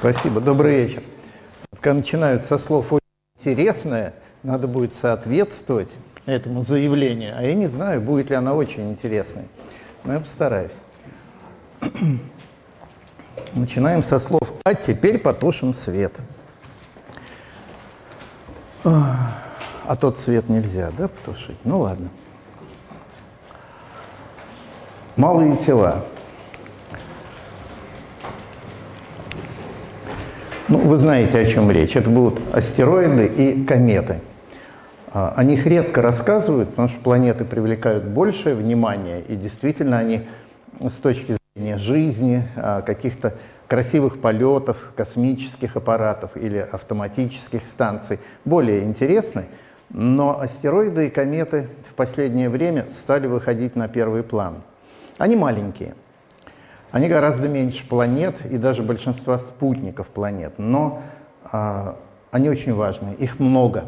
Спасибо. Добрый вечер. Когда начинают со слов «очень интересное», надо будет соответствовать этому заявлению. А я не знаю, будет ли она очень интересной. Но я постараюсь. Начинаем со слов «а теперь потушим свет». А тот свет нельзя, да, потушить? Ну ладно. Малые тела. Ну, вы знаете, о чем речь. Это будут астероиды и кометы. А, о них редко рассказывают, потому что планеты привлекают большее внимание, и действительно они с точки зрения жизни, а, каких-то красивых полетов, космических аппаратов или автоматических станций более интересны, но астероиды и кометы в последнее время стали выходить на первый план. Они маленькие, они гораздо меньше планет и даже большинства спутников планет, но а, они очень важны, их много.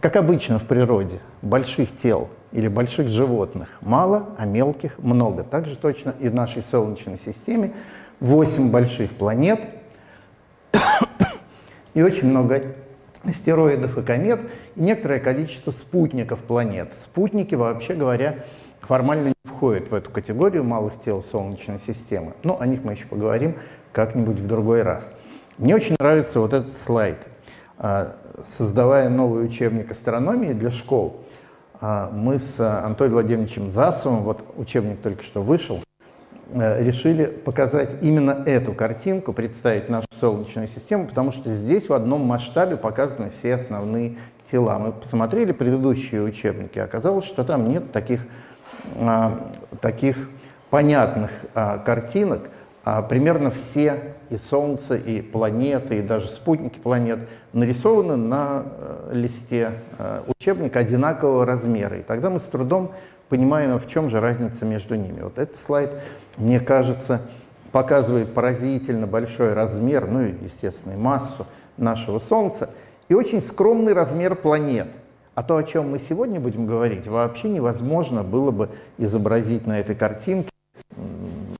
Как обычно в природе, больших тел или больших животных мало, а мелких много. Так же точно и в нашей Солнечной системе 8 больших планет и очень много астероидов и комет, и некоторое количество спутников планет. Спутники, вообще говоря, формально не входят в эту категорию малых тел Солнечной системы. Но о них мы еще поговорим как-нибудь в другой раз. Мне очень нравится вот этот слайд. А, создавая новый учебник астрономии для школ, а, мы с Антоном Владимировичем Засовым, вот учебник только что вышел, э, решили показать именно эту картинку, представить нашу Солнечную систему, потому что здесь в одном масштабе показаны все основные тела. Мы посмотрели предыдущие учебники, оказалось, что там нет таких таких понятных а, картинок, а, примерно все и Солнце, и планеты, и даже спутники планет нарисованы на э, листе э, учебника одинакового размера. И тогда мы с трудом понимаем, в чем же разница между ними. Вот этот слайд, мне кажется, показывает поразительно большой размер, ну и, естественно, и массу нашего Солнца, и очень скромный размер планет – а то, о чем мы сегодня будем говорить, вообще невозможно было бы изобразить на этой картинке.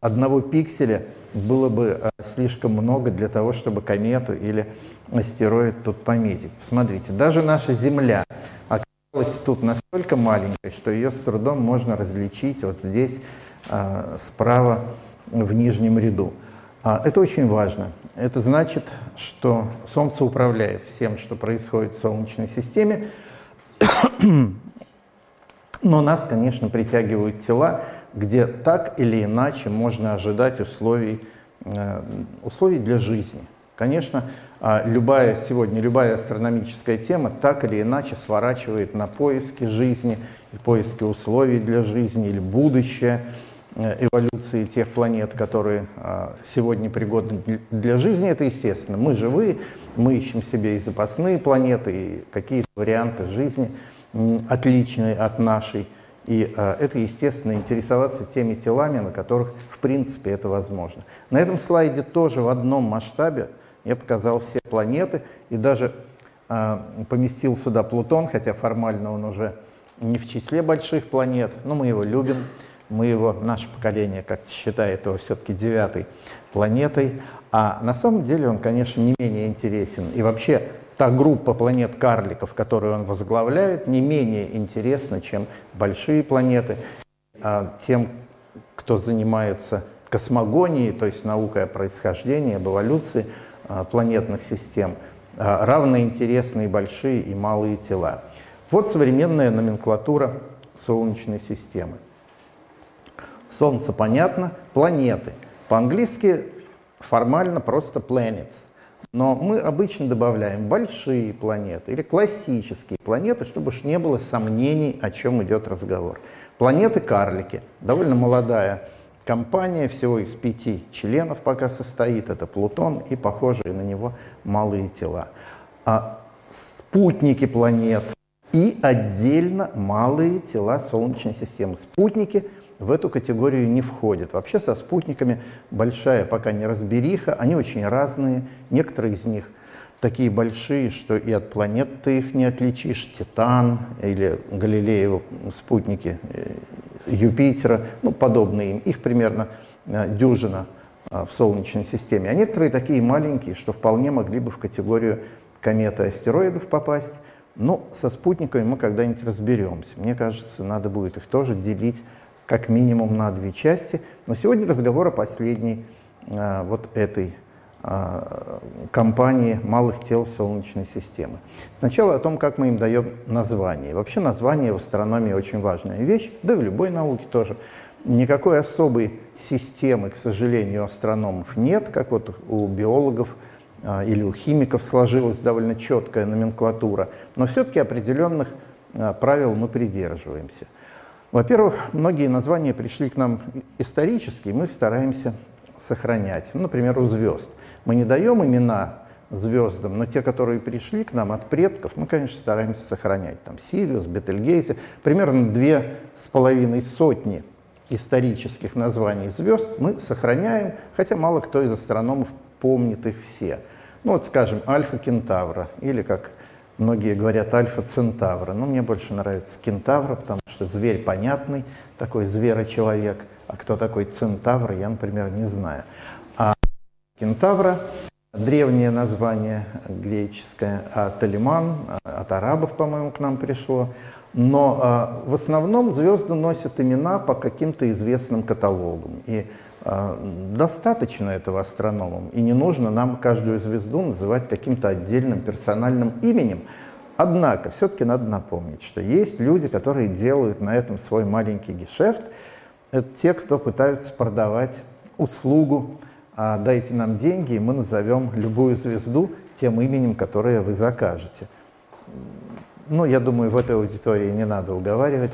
Одного пикселя было бы э, слишком много для того, чтобы комету или астероид тут пометить. Посмотрите, даже наша Земля оказалась тут настолько маленькой, что ее с трудом можно различить вот здесь э, справа в нижнем ряду. А, это очень важно. Это значит, что Солнце управляет всем, что происходит в Солнечной системе, но нас, конечно, притягивают тела, где так или иначе можно ожидать условий, э, условий для жизни. Конечно, а, любая сегодня, любая астрономическая тема так или иначе сворачивает на поиски жизни, поиски условий для жизни или будущее э, эволюции тех планет, которые а, сегодня пригодны для жизни. Это естественно. Мы живые, мы ищем себе и запасные планеты, и какие-то варианты жизни – отличной от нашей. И э, это, естественно, интересоваться теми телами, на которых, в принципе, это возможно. На этом слайде тоже в одном масштабе я показал все планеты и даже э, поместил сюда Плутон, хотя формально он уже не в числе больших планет, но мы его любим, мы его, наше поколение как считает его все-таки девятой планетой, а на самом деле он, конечно, не менее интересен. И вообще та группа планет-карликов, которую он возглавляет, не менее интересна, чем большие планеты. А тем, кто занимается космогонией, то есть наукой о происхождении, об эволюции а, планетных систем, а, равно интересны и большие, и малые тела. Вот современная номенклатура Солнечной системы. Солнце понятно, планеты. По-английски формально просто planets – но мы обычно добавляем большие планеты или классические планеты, чтобы уж не было сомнений, о чем идет разговор. Планеты-карлики. Довольно молодая компания, всего из пяти членов пока состоит. Это Плутон и похожие на него малые тела. А спутники планет и отдельно малые тела Солнечной системы. Спутники – в эту категорию не входят. Вообще со спутниками большая пока не разбериха, они очень разные. Некоторые из них такие большие, что и от планет ты их не отличишь. Титан или Галилеева спутники э, Юпитера, ну, подобные им. Их примерно э, дюжина в Солнечной системе, а некоторые такие маленькие, что вполне могли бы в категорию кометы астероидов попасть. Но со спутниками мы когда-нибудь разберемся. Мне кажется, надо будет их тоже делить как минимум на две части. Но сегодня разговор о последней а, вот этой а, компании малых тел Солнечной системы. Сначала о том, как мы им даем название. Вообще название в астрономии очень важная вещь, да и в любой науке тоже. Никакой особой системы, к сожалению, у астрономов нет, как вот у биологов а, или у химиков сложилась довольно четкая номенклатура, но все-таки определенных правил мы придерживаемся. Во-первых, многие названия пришли к нам исторически, и мы их стараемся сохранять. Ну, например, у звезд. Мы не даем имена звездам, но те, которые пришли к нам от предков, мы, конечно, стараемся сохранять. Там Сириус, Бетельгейзе, примерно две с половиной сотни исторических названий звезд мы сохраняем, хотя мало кто из астрономов помнит их все. Ну вот, скажем, Альфа Кентавра, или, как многие говорят, Альфа Центавра. Но мне больше нравится Кентавра, потому что зверь понятный, такой зверочеловек. А кто такой Центавр, я, например, не знаю. А Кентавра древнее название греческое, а Талиман от арабов, по-моему, к нам пришло. Но а, в основном звезды носят имена по каким-то известным каталогам. И достаточно этого астрономам, и не нужно нам каждую звезду называть каким-то отдельным персональным именем. Однако, все-таки надо напомнить, что есть люди, которые делают на этом свой маленький гешефт. Это те, кто пытаются продавать услугу а «дайте нам деньги, и мы назовем любую звезду тем именем, которое вы закажете». Ну, я думаю, в этой аудитории не надо уговаривать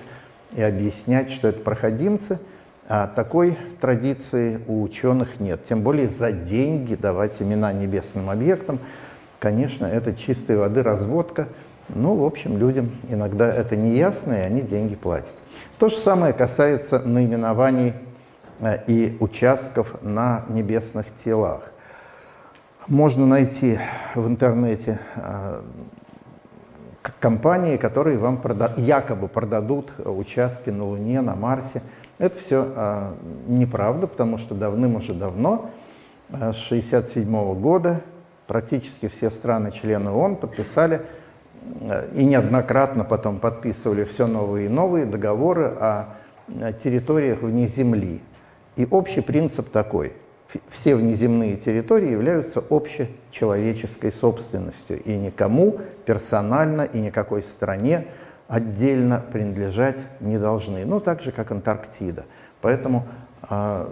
и объяснять, что это проходимцы – а такой традиции у ученых нет. Тем более за деньги давать имена небесным объектам. Конечно, это чистой воды разводка. Ну, в общем, людям иногда это не ясно, и они деньги платят. То же самое касается наименований э, и участков на небесных телах. Можно найти в интернете э, компании, которые вам прода якобы продадут участки на Луне, на Марсе – это все а, неправда, потому что давным уже давно, а, с 1967 года, практически все страны-члены ООН подписали а, и неоднократно потом подписывали все новые и новые договоры о территориях вне Земли. И общий принцип такой. Все внеземные территории являются общечеловеческой собственностью, и никому персонально и никакой стране отдельно принадлежать не должны. Ну, так же, как Антарктида. Поэтому э,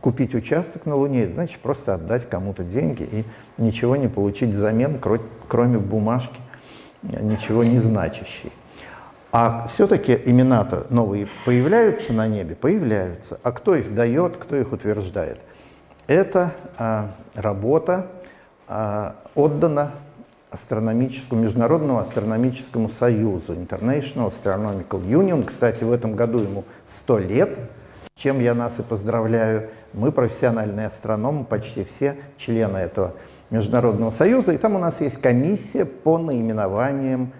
купить участок на Луне, значит просто отдать кому-то деньги и ничего не получить взамен, кроме бумажки, ничего не значащей. А все-таки имена-то новые появляются на небе? Появляются. А кто их дает, кто их утверждает? Это а, работа а, отдана астрономическому, Международному астрономическому союзу, International Astronomical Union. Кстати, в этом году ему 100 лет, чем я нас и поздравляю. Мы профессиональные астрономы, почти все члены этого Международного союза. И там у нас есть комиссия по наименованиям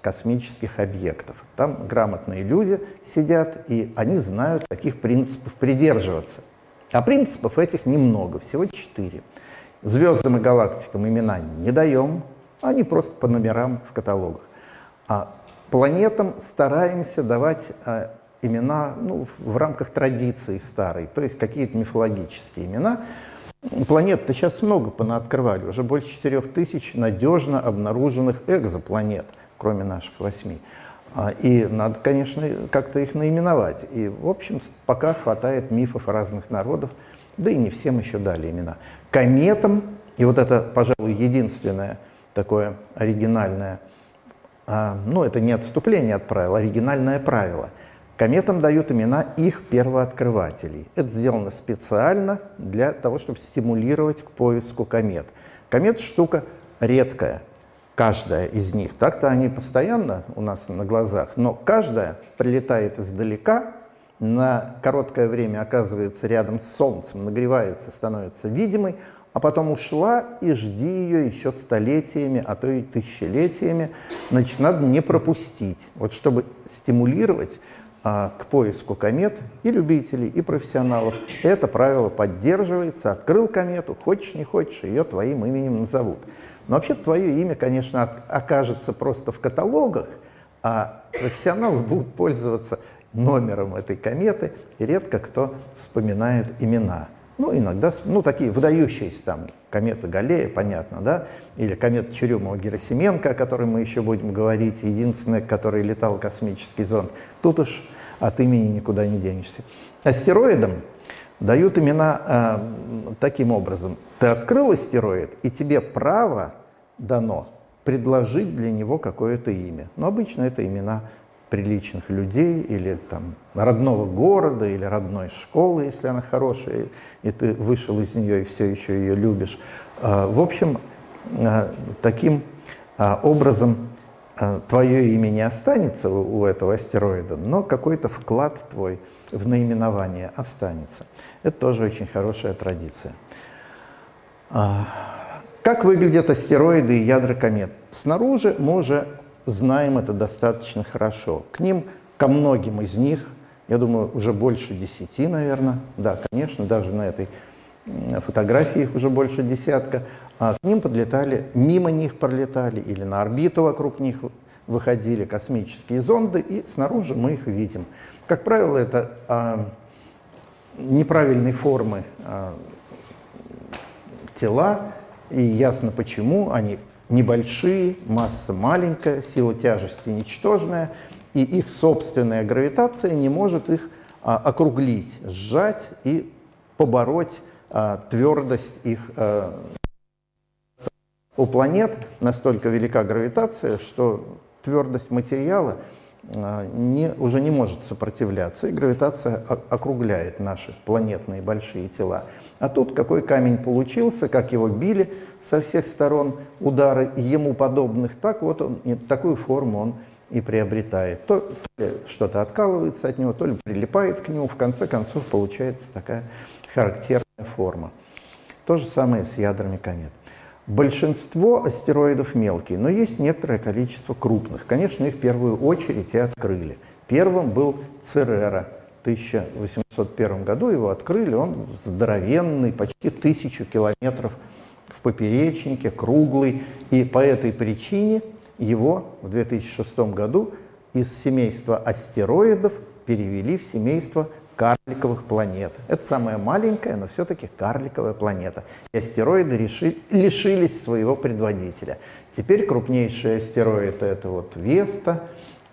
космических объектов. Там грамотные люди сидят, и они знают, каких принципов придерживаться. А принципов этих немного, всего четыре. Звездам и галактикам имена не даем, они просто по номерам в каталогах. А планетам стараемся давать а, имена ну, в рамках традиции старой, то есть какие-то мифологические имена. Планет-то сейчас много понаоткрывали, уже больше 4 тысяч надежно обнаруженных экзопланет, кроме наших восьми. А, и надо, конечно, как-то их наименовать. И, в общем, пока хватает мифов разных народов, да и не всем еще дали имена. Кометам, и вот это, пожалуй, единственное – такое оригинальное, а, ну это не отступление от правил, оригинальное правило. Кометам дают имена их первооткрывателей. Это сделано специально для того, чтобы стимулировать к поиску комет. Комет штука редкая, каждая из них. Так-то они постоянно у нас на глазах, но каждая прилетает издалека, на короткое время оказывается рядом с Солнцем, нагревается, становится видимой, а потом ушла и жди ее еще столетиями, а то и тысячелетиями. Значит, надо не пропустить. Вот чтобы стимулировать а, к поиску комет и любителей, и профессионалов. Это правило поддерживается. Открыл комету, хочешь не хочешь, ее твоим именем назовут. Но вообще твое имя, конечно, окажется просто в каталогах, а профессионалы будут пользоваться номером этой кометы, и редко кто вспоминает имена. Ну, иногда, ну, такие выдающиеся там, комета Галлея, понятно, да, или комета Чурюмова-Герасименко, о которой мы еще будем говорить, единственная, который летал космический зонд. Тут уж от имени никуда не денешься. Астероидам дают имена э, таким образом. Ты открыл астероид, и тебе право дано предложить для него какое-то имя. Но обычно это имена приличных людей или там родного города или родной школы, если она хорошая, и ты вышел из нее и все еще ее любишь. Э, в общем, э, таким э, образом а, твое имя не останется у этого астероида, но какой-то вклад твой в наименование останется. Это тоже очень хорошая традиция. А, как выглядят астероиды и ядра комет? Снаружи мы уже знаем это достаточно хорошо. К ним, ко многим из них, я думаю, уже больше десяти, наверное, да, конечно, даже на этой фотографии их уже больше десятка, а к ним подлетали, мимо них пролетали или на орбиту вокруг них выходили космические зонды, и снаружи мы их видим. Как правило, это а, неправильной формы а, тела, и ясно почему. Они небольшие, масса маленькая, сила тяжести ничтожная, и их собственная гравитация не может их а, округлить, сжать и побороть а, твердость их а, у планет настолько велика гравитация, что твердость материала а, не, уже не может сопротивляться, и гравитация округляет наши планетные большие тела. А тут какой камень получился, как его били со всех сторон удары ему подобных, так вот он, такую форму он и приобретает. То, то ли что-то откалывается от него, то ли прилипает к нему, в конце концов получается такая характерная форма. То же самое с ядрами комет. Большинство астероидов мелкие, но есть некоторое количество крупных. Конечно, их в первую очередь и открыли. Первым был Церера. В 1801 году его открыли, он здоровенный, почти тысячу километров в поперечнике, круглый. И по этой причине его в 2006 году из семейства астероидов перевели в семейство карликовых планет. Это самая маленькая, но все-таки карликовая планета. И астероиды реши, лишились своего предводителя. Теперь крупнейшие астероиды это вот Веста,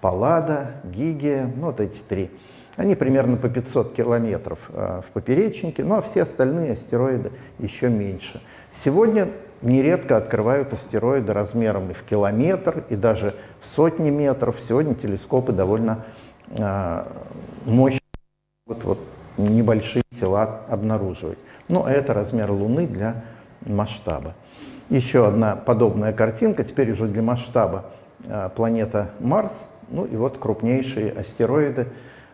Паллада, Гигия, ну вот эти три. Они примерно по 500 километров э, в поперечнике, ну а все остальные астероиды еще меньше. Сегодня нередко открывают астероиды размером и в километр, и даже в сотни метров. Сегодня телескопы довольно э, мощные вот, вот небольшие тела обнаруживать. Ну, а это размер Луны для масштаба. Еще одна подобная картинка, теперь уже для масштаба а, планета Марс, ну и вот крупнейшие астероиды.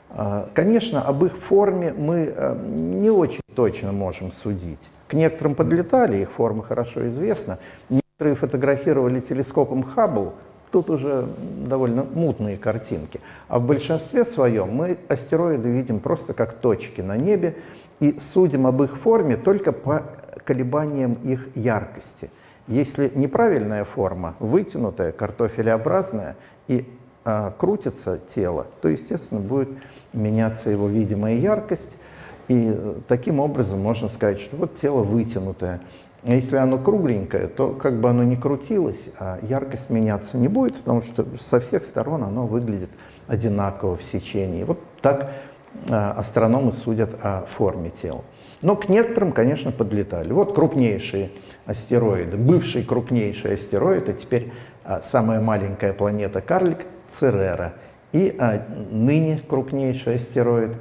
А, конечно, об их форме мы не очень точно можем судить. Некоторым подлетали, их форма хорошо известна. Некоторые фотографировали телескопом Хаббл, тут уже довольно мутные картинки. А в большинстве своем мы астероиды видим просто как точки на небе и судим об их форме только по колебаниям их яркости. Если неправильная форма, вытянутая, картофелеобразная, и а, крутится тело, то, естественно, будет меняться его видимая яркость, и э, таким образом можно сказать, что вот тело вытянутое. А если оно кругленькое, то как бы оно ни крутилось, а яркость меняться не будет, потому что со всех сторон оно выглядит одинаково в сечении. Вот так а, астрономы судят о форме тел. Но к некоторым, конечно, подлетали. Вот крупнейшие астероиды, бывший крупнейший астероид, а теперь а, самая маленькая планета карлик Церера и ныне крупнейший астероид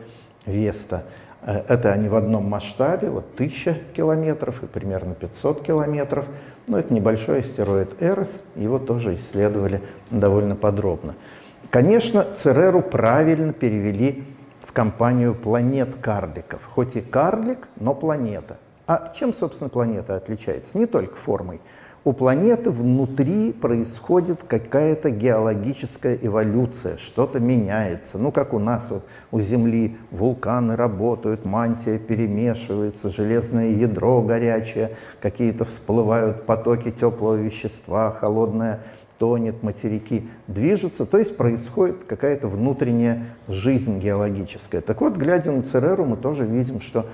Веста – это они в одном масштабе, вот 1000 километров и примерно 500 километров. Но это небольшой астероид Эрос, его тоже исследовали довольно подробно. Конечно, Цереру правильно перевели в компанию планет карликов. Хоть и карлик, но планета. А чем, собственно, планета отличается? Не только формой. У планеты внутри происходит какая-то геологическая эволюция, что-то меняется. Ну, как у нас вот у Земли вулканы работают, мантия перемешивается, железное ядро горячее, какие-то всплывают потоки теплого вещества, холодное тонет, материки движутся, то есть происходит какая-то внутренняя жизнь геологическая. Так вот, глядя на Цереру, мы тоже видим, что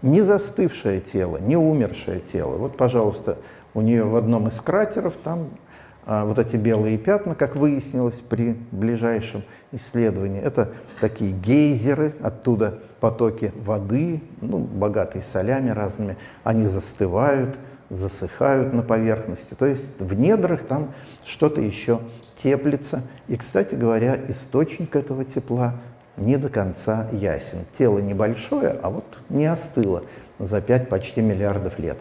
не застывшее тело, не умершее тело. Вот, пожалуйста, у нее в одном из кратеров там а, вот эти белые пятна, как выяснилось при ближайшем исследовании, это такие гейзеры, оттуда потоки воды, ну, богатые солями разными, они застывают, засыхают на поверхности. То есть в недрах там что-то еще теплится. И, кстати говоря, источник этого тепла не до конца ясен. Тело небольшое, а вот не остыло за 5 почти миллиардов лет.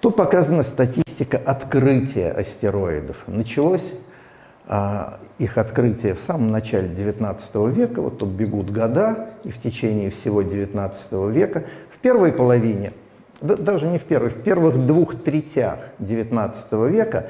Тут показана статистика открытия астероидов. Началось а, их открытие в самом начале XIX века, вот тут бегут года, и в течение всего XIX века. В первой половине, да, даже не в первой, в первых двух третях XIX века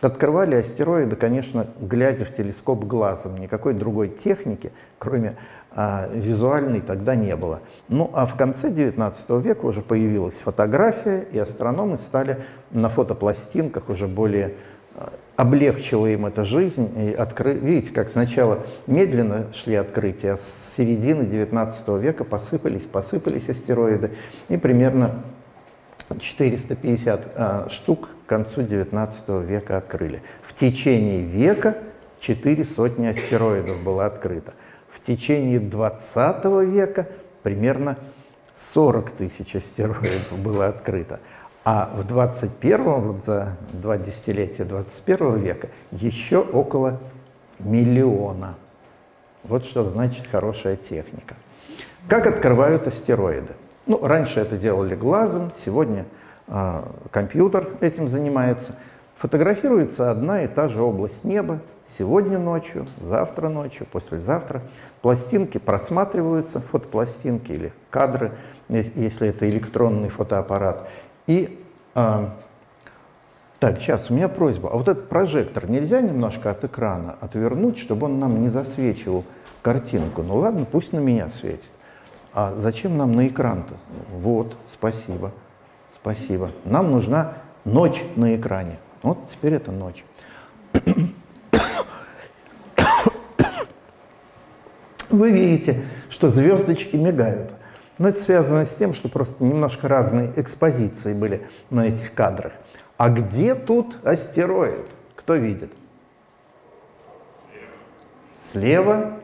открывали астероиды, конечно, глядя в телескоп глазом. Никакой другой техники, кроме а визуальной тогда не было. Ну а в конце 19 века уже появилась фотография, и астрономы стали на фотопластинках уже более а, облегчила им эта жизнь. И откры... Видите, как сначала медленно шли открытия, а с середины 19 века посыпались, посыпались астероиды, и примерно 450 а, штук к концу 19 века открыли. В течение века четыре сотни астероидов было открыто в течение 20 века примерно 40 тысяч астероидов было открыто. А в 21 вот за два десятилетия 21 века, еще около миллиона. Вот что значит хорошая техника. Как открывают астероиды? Ну, раньше это делали глазом, сегодня э, компьютер этим занимается. Фотографируется одна и та же область неба, сегодня ночью, завтра ночью, послезавтра. Пластинки просматриваются, фотопластинки или кадры, если это электронный фотоаппарат. И э, так, сейчас у меня просьба. А вот этот прожектор нельзя немножко от экрана отвернуть, чтобы он нам не засвечивал картинку? Ну ладно, пусть на меня светит. А зачем нам на экран-то? Вот, спасибо, спасибо. Нам нужна ночь на экране. Вот теперь это ночь. вы видите, что звездочки мигают. Но это связано с тем, что просто немножко разные экспозиции были на этих кадрах. А где тут астероид? Кто видит? Слева.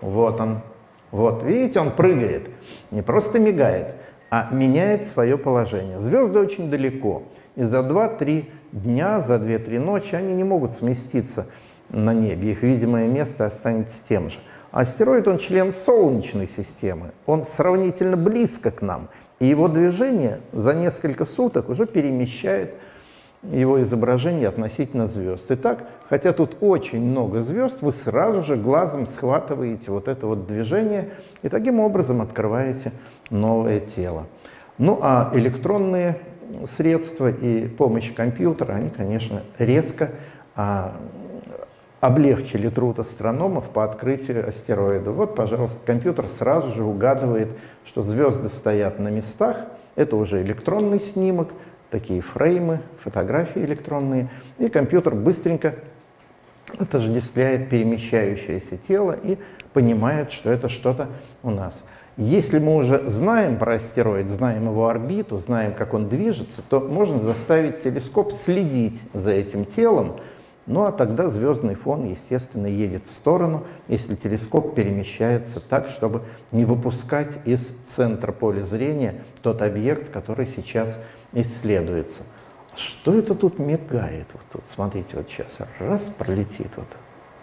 Вот он. Вот, видите, он прыгает. Не просто мигает, а меняет свое положение. Звезды очень далеко. И за 2-3 дня, за 2-3 ночи они не могут сместиться на небе. Их видимое место останется тем же. Астероид, он член Солнечной системы, он сравнительно близко к нам, и его движение за несколько суток уже перемещает его изображение относительно звезд. Итак, хотя тут очень много звезд, вы сразу же глазом схватываете вот это вот движение и таким образом открываете новое тело. Ну а электронные средства и помощь компьютера, они, конечно, резко а, облегчили труд астрономов по открытию астероида. Вот, пожалуйста, компьютер сразу же угадывает, что звезды стоят на местах. Это уже электронный снимок, такие фреймы, фотографии электронные. И компьютер быстренько отождествляет перемещающееся тело и понимает, что это что-то у нас. Если мы уже знаем про астероид, знаем его орбиту, знаем, как он движется, то можно заставить телескоп следить за этим телом, ну а тогда звездный фон, естественно, едет в сторону, если телескоп перемещается так, чтобы не выпускать из центра поля зрения тот объект, который сейчас исследуется. Что это тут мигает? Вот тут, смотрите, вот сейчас раз пролетит вот.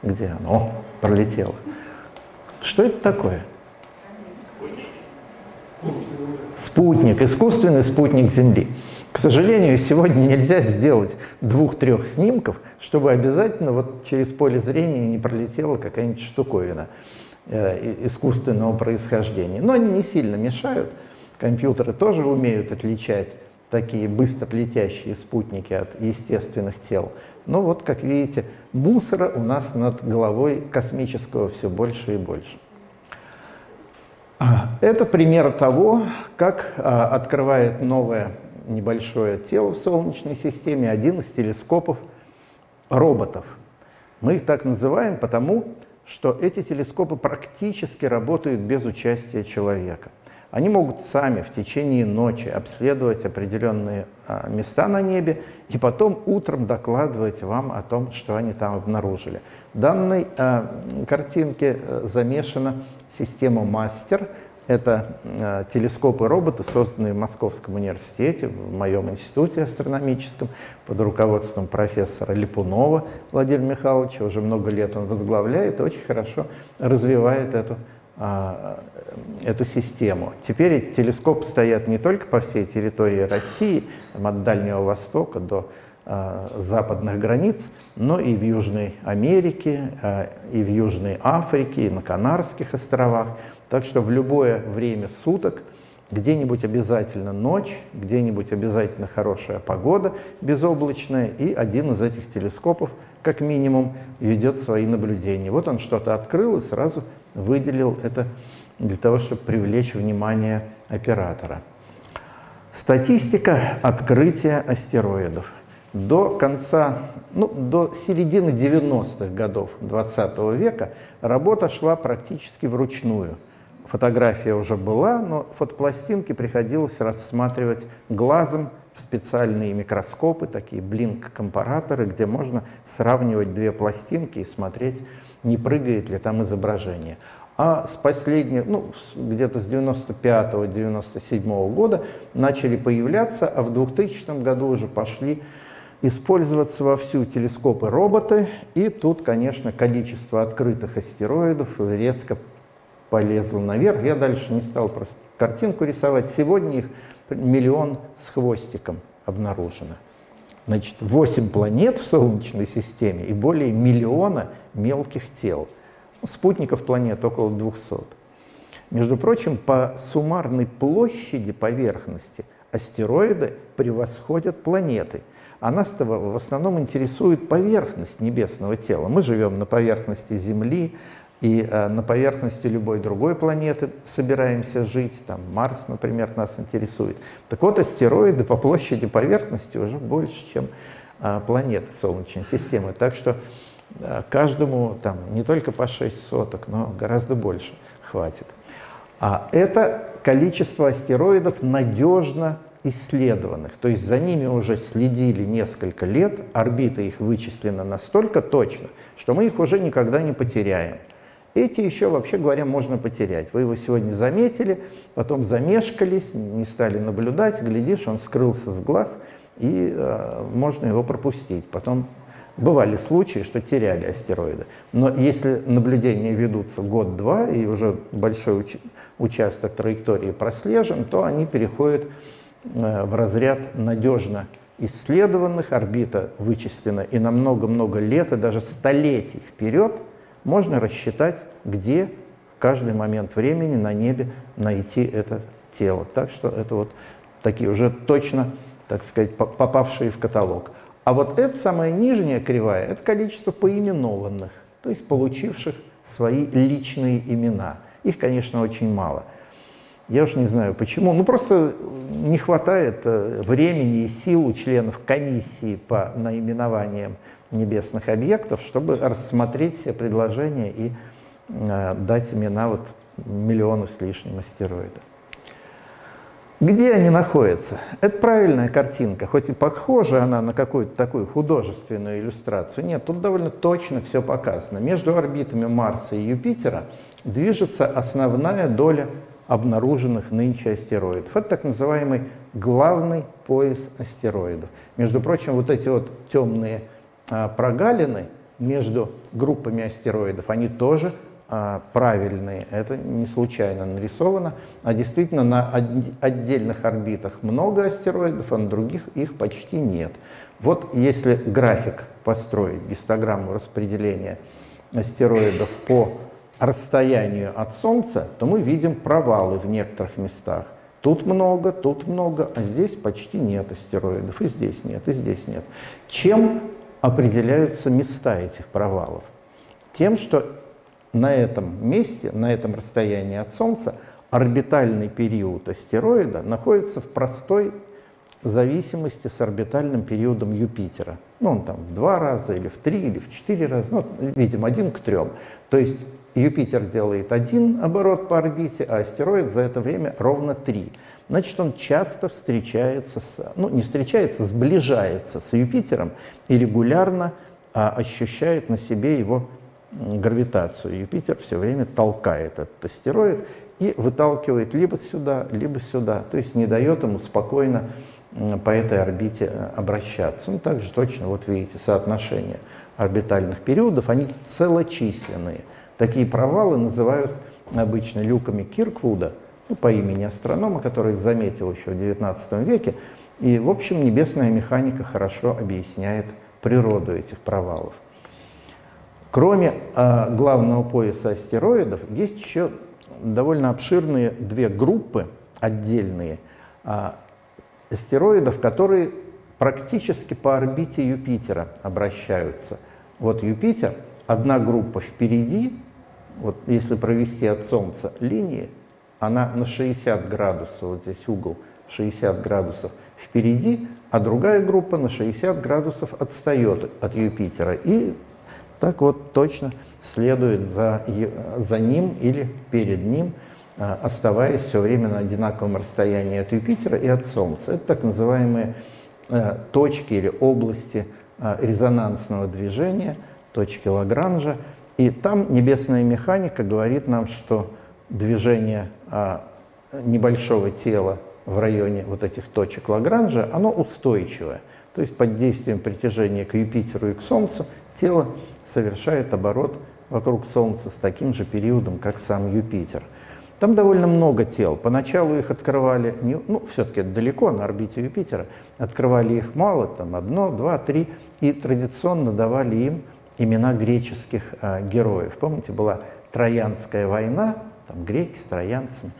Где оно? Пролетело. Что это такое? Спутник, искусственный спутник Земли. К сожалению, сегодня нельзя сделать двух-трех снимков, чтобы обязательно вот через поле зрения не пролетела какая-нибудь штуковина э, искусственного происхождения. Но они не сильно мешают. Компьютеры тоже умеют отличать такие быстро летящие спутники от естественных тел. Но вот, как видите, мусора у нас над головой космического все больше и больше. Это пример того, как а, открывает новое небольшое тело в Солнечной системе один из телескопов роботов. Мы их так называем потому, что эти телескопы практически работают без участия человека. Они могут сами в течение ночи обследовать определенные а, места на небе и потом утром докладывать вам о том, что они там обнаружили. Данной а, картинке э, замешана система «Мастер», это э, телескопы-роботы, созданные в Московском университете, в моем институте астрономическом, под руководством профессора Липунова Владимира Михайловича. Уже много лет он возглавляет и очень хорошо развивает эту, э, эту систему. Теперь телескопы стоят не только по всей территории России, от Дальнего Востока до э, западных границ, но и в Южной Америке, э, и в Южной Африке, и на Канарских островах – так что в любое время суток, где-нибудь обязательно ночь, где-нибудь обязательно хорошая погода безоблачная, и один из этих телескопов, как минимум, ведет свои наблюдения. Вот он что-то открыл и сразу выделил это для того, чтобы привлечь внимание оператора. Статистика открытия астероидов. До конца, ну, до середины 90-х годов 20 века работа шла практически вручную – фотография уже была, но фотопластинки приходилось рассматривать глазом в специальные микроскопы, такие блинк-компараторы, где можно сравнивать две пластинки и смотреть, не прыгает ли там изображение. А с последнего, ну, где-то с 95-97 года начали появляться, а в 2000 году уже пошли использоваться вовсю телескопы-роботы, и тут, конечно, количество открытых астероидов резко полезла наверх. Я дальше не стал просто картинку рисовать. Сегодня их миллион с хвостиком обнаружено. Значит, 8 планет в Солнечной системе и более миллиона мелких тел. Спутников планет около 200. Между прочим, по суммарной площади поверхности астероиды превосходят планеты. А нас в основном интересует поверхность небесного тела. Мы живем на поверхности Земли, и э, на поверхности любой другой планеты собираемся жить, там Марс, например, нас интересует. Так вот, астероиды по площади поверхности уже больше, чем э, планеты Солнечной системы. Так что э, каждому там не только по 6 соток, но гораздо больше хватит. А это количество астероидов надежно исследованных. То есть за ними уже следили несколько лет, орбита их вычислена настолько точно, что мы их уже никогда не потеряем. Эти еще, вообще говоря, можно потерять. Вы его сегодня заметили, потом замешкались, не стали наблюдать, глядишь, он скрылся с глаз, и э, можно его пропустить. Потом бывали случаи, что теряли астероиды. Но если наблюдения ведутся год-два, и уже большой уч участок траектории прослежен, то они переходят в разряд надежно исследованных, орбита вычислена и на много-много лет, и даже столетий вперед – можно рассчитать, где в каждый момент времени на небе найти это тело. Так что это вот такие уже точно, так сказать, попавшие в каталог. А вот эта самая нижняя кривая – это количество поименованных, то есть получивших свои личные имена. Их, конечно, очень мало. Я уж не знаю почему. Ну, просто не хватает э, времени и сил у членов комиссии по наименованиям небесных объектов, чтобы рассмотреть все предложения и э, дать имена вот миллиону с лишним астероидов. Где они находятся? Это правильная картинка, хоть и похожа она на какую-то такую художественную иллюстрацию. Нет, тут довольно точно все показано. Между орбитами Марса и Юпитера движется основная доля обнаруженных нынче астероидов. Это так называемый главный пояс астероидов. Между прочим, вот эти вот темные а, прогалины между группами астероидов, они тоже а, правильные. Это не случайно нарисовано, а действительно на отдельных орбитах много астероидов, а на других их почти нет. Вот если график построить, гистограмму распределения астероидов по расстоянию от Солнца, то мы видим провалы в некоторых местах. Тут много, тут много, а здесь почти нет астероидов, и здесь нет, и здесь нет. Чем определяются места этих провалов? Тем, что на этом месте, на этом расстоянии от Солнца, орбитальный период астероида находится в простой зависимости с орбитальным периодом Юпитера. Ну, он там в два раза, или в три, или в четыре раза, ну, видим, один к трем. То есть Юпитер делает один оборот по орбите, а астероид за это время ровно три. Значит, он часто встречается, с, ну, не встречается, сближается с Юпитером и регулярно а, ощущает на себе его гравитацию. Юпитер все время толкает этот астероид и выталкивает либо сюда, либо сюда. То есть не дает ему спокойно по этой орбите э, обращаться. Ну, также точно, вот видите, соотношение орбитальных периодов, они целочисленные. Такие провалы называют обычно люками Кирквуда, ну, по имени астронома, который их заметил еще в XIX веке. И, в общем, небесная механика хорошо объясняет природу этих провалов. Кроме э, главного пояса астероидов, есть еще довольно обширные две группы отдельные э, астероидов, которые практически по орбите Юпитера обращаются. Вот Юпитер, одна группа впереди, вот если провести от Солнца линии, она на 60 градусов, вот здесь угол 60 градусов впереди, а другая группа на 60 градусов отстает от Юпитера. И так вот точно следует за, за ним или перед ним, а, оставаясь все время на одинаковом расстоянии от Юпитера и от Солнца. Это так называемые э, точки или области а, резонансного движения, точки Лагранжа. И там небесная механика говорит нам, что движение а, небольшого тела в районе вот этих точек Лагранжа, оно устойчивое. То есть под действием притяжения к Юпитеру и к Солнцу тело совершает оборот вокруг Солнца с таким же периодом, как сам Юпитер. Там довольно много тел. Поначалу их открывали, не, ну, все-таки далеко, на орбите Юпитера, открывали их мало, там одно, два, три, и традиционно давали им имена греческих а, героев. Помните, была Троянская война, там греки с троянцами,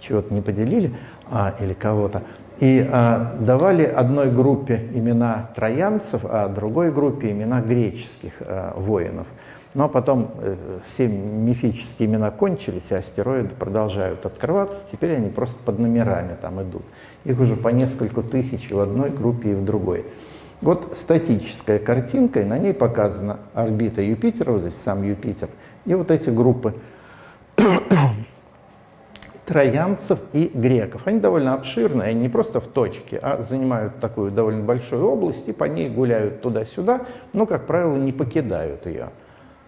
чего-то не поделили, а, или кого-то. И а, давали одной группе имена троянцев, а другой группе имена греческих а, воинов. Но потом э, все мифические имена кончились, и астероиды продолжают открываться. Теперь они просто под номерами там идут. Их уже по несколько тысяч в одной группе и в другой. Вот статическая картинка, и на ней показана орбита Юпитера, вот здесь сам Юпитер, и вот эти группы троянцев и греков. Они довольно обширные, они не просто в точке, а занимают такую довольно большую область и по ней гуляют туда-сюда, но, как правило, не покидают ее.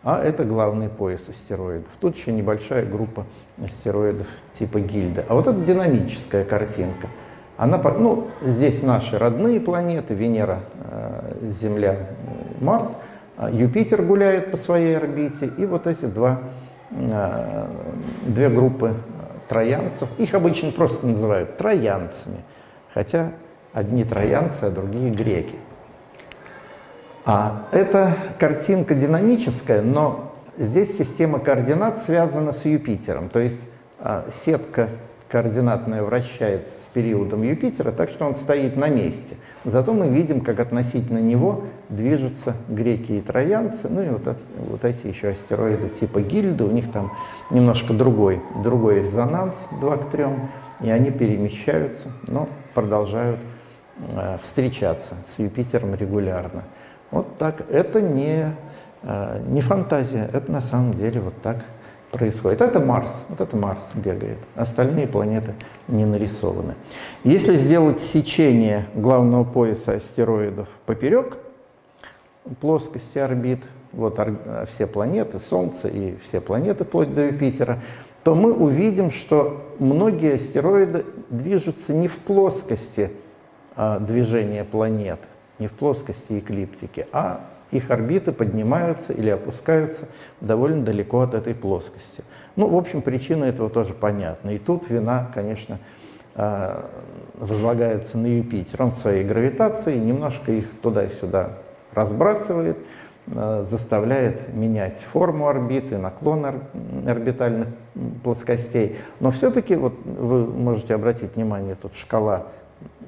А это главный пояс астероидов. Тут еще небольшая группа астероидов типа Гильда. А вот это динамическая картинка. Она, ну, здесь наши родные планеты, Венера, э, Земля, Марс. А Юпитер гуляет по своей орбите, и вот эти два, э, две группы троянцев. Их обычно просто называют троянцами, хотя одни троянцы, а другие греки. А эта картинка динамическая, но здесь система координат связана с Юпитером, то есть сетка координатная вращается с периодом Юпитера, так что он стоит на месте. Зато мы видим, как относительно него движутся греки и троянцы, ну и вот, вот эти еще астероиды типа Гильды, у них там немножко другой, другой резонанс 2 к 3, и они перемещаются, но продолжают э, встречаться с Юпитером регулярно. Вот так, это не, э, не фантазия, это на самом деле вот так происходит. Это Марс, вот это Марс бегает. Остальные планеты не нарисованы. Если сделать сечение главного пояса астероидов поперек плоскости орбит, вот все планеты, Солнце и все планеты вплоть до Юпитера, то мы увидим, что многие астероиды движутся не в плоскости а, движения планет, не в плоскости эклиптики, а их орбиты поднимаются или опускаются довольно далеко от этой плоскости. Ну, в общем, причина этого тоже понятна. И тут вина, конечно, а, возлагается на Юпитер. Он своей гравитацией немножко их туда-сюда разбрасывает, э, заставляет менять форму орбиты, наклон орбитальных плоскостей. Но все-таки вот вы можете обратить внимание, тут шкала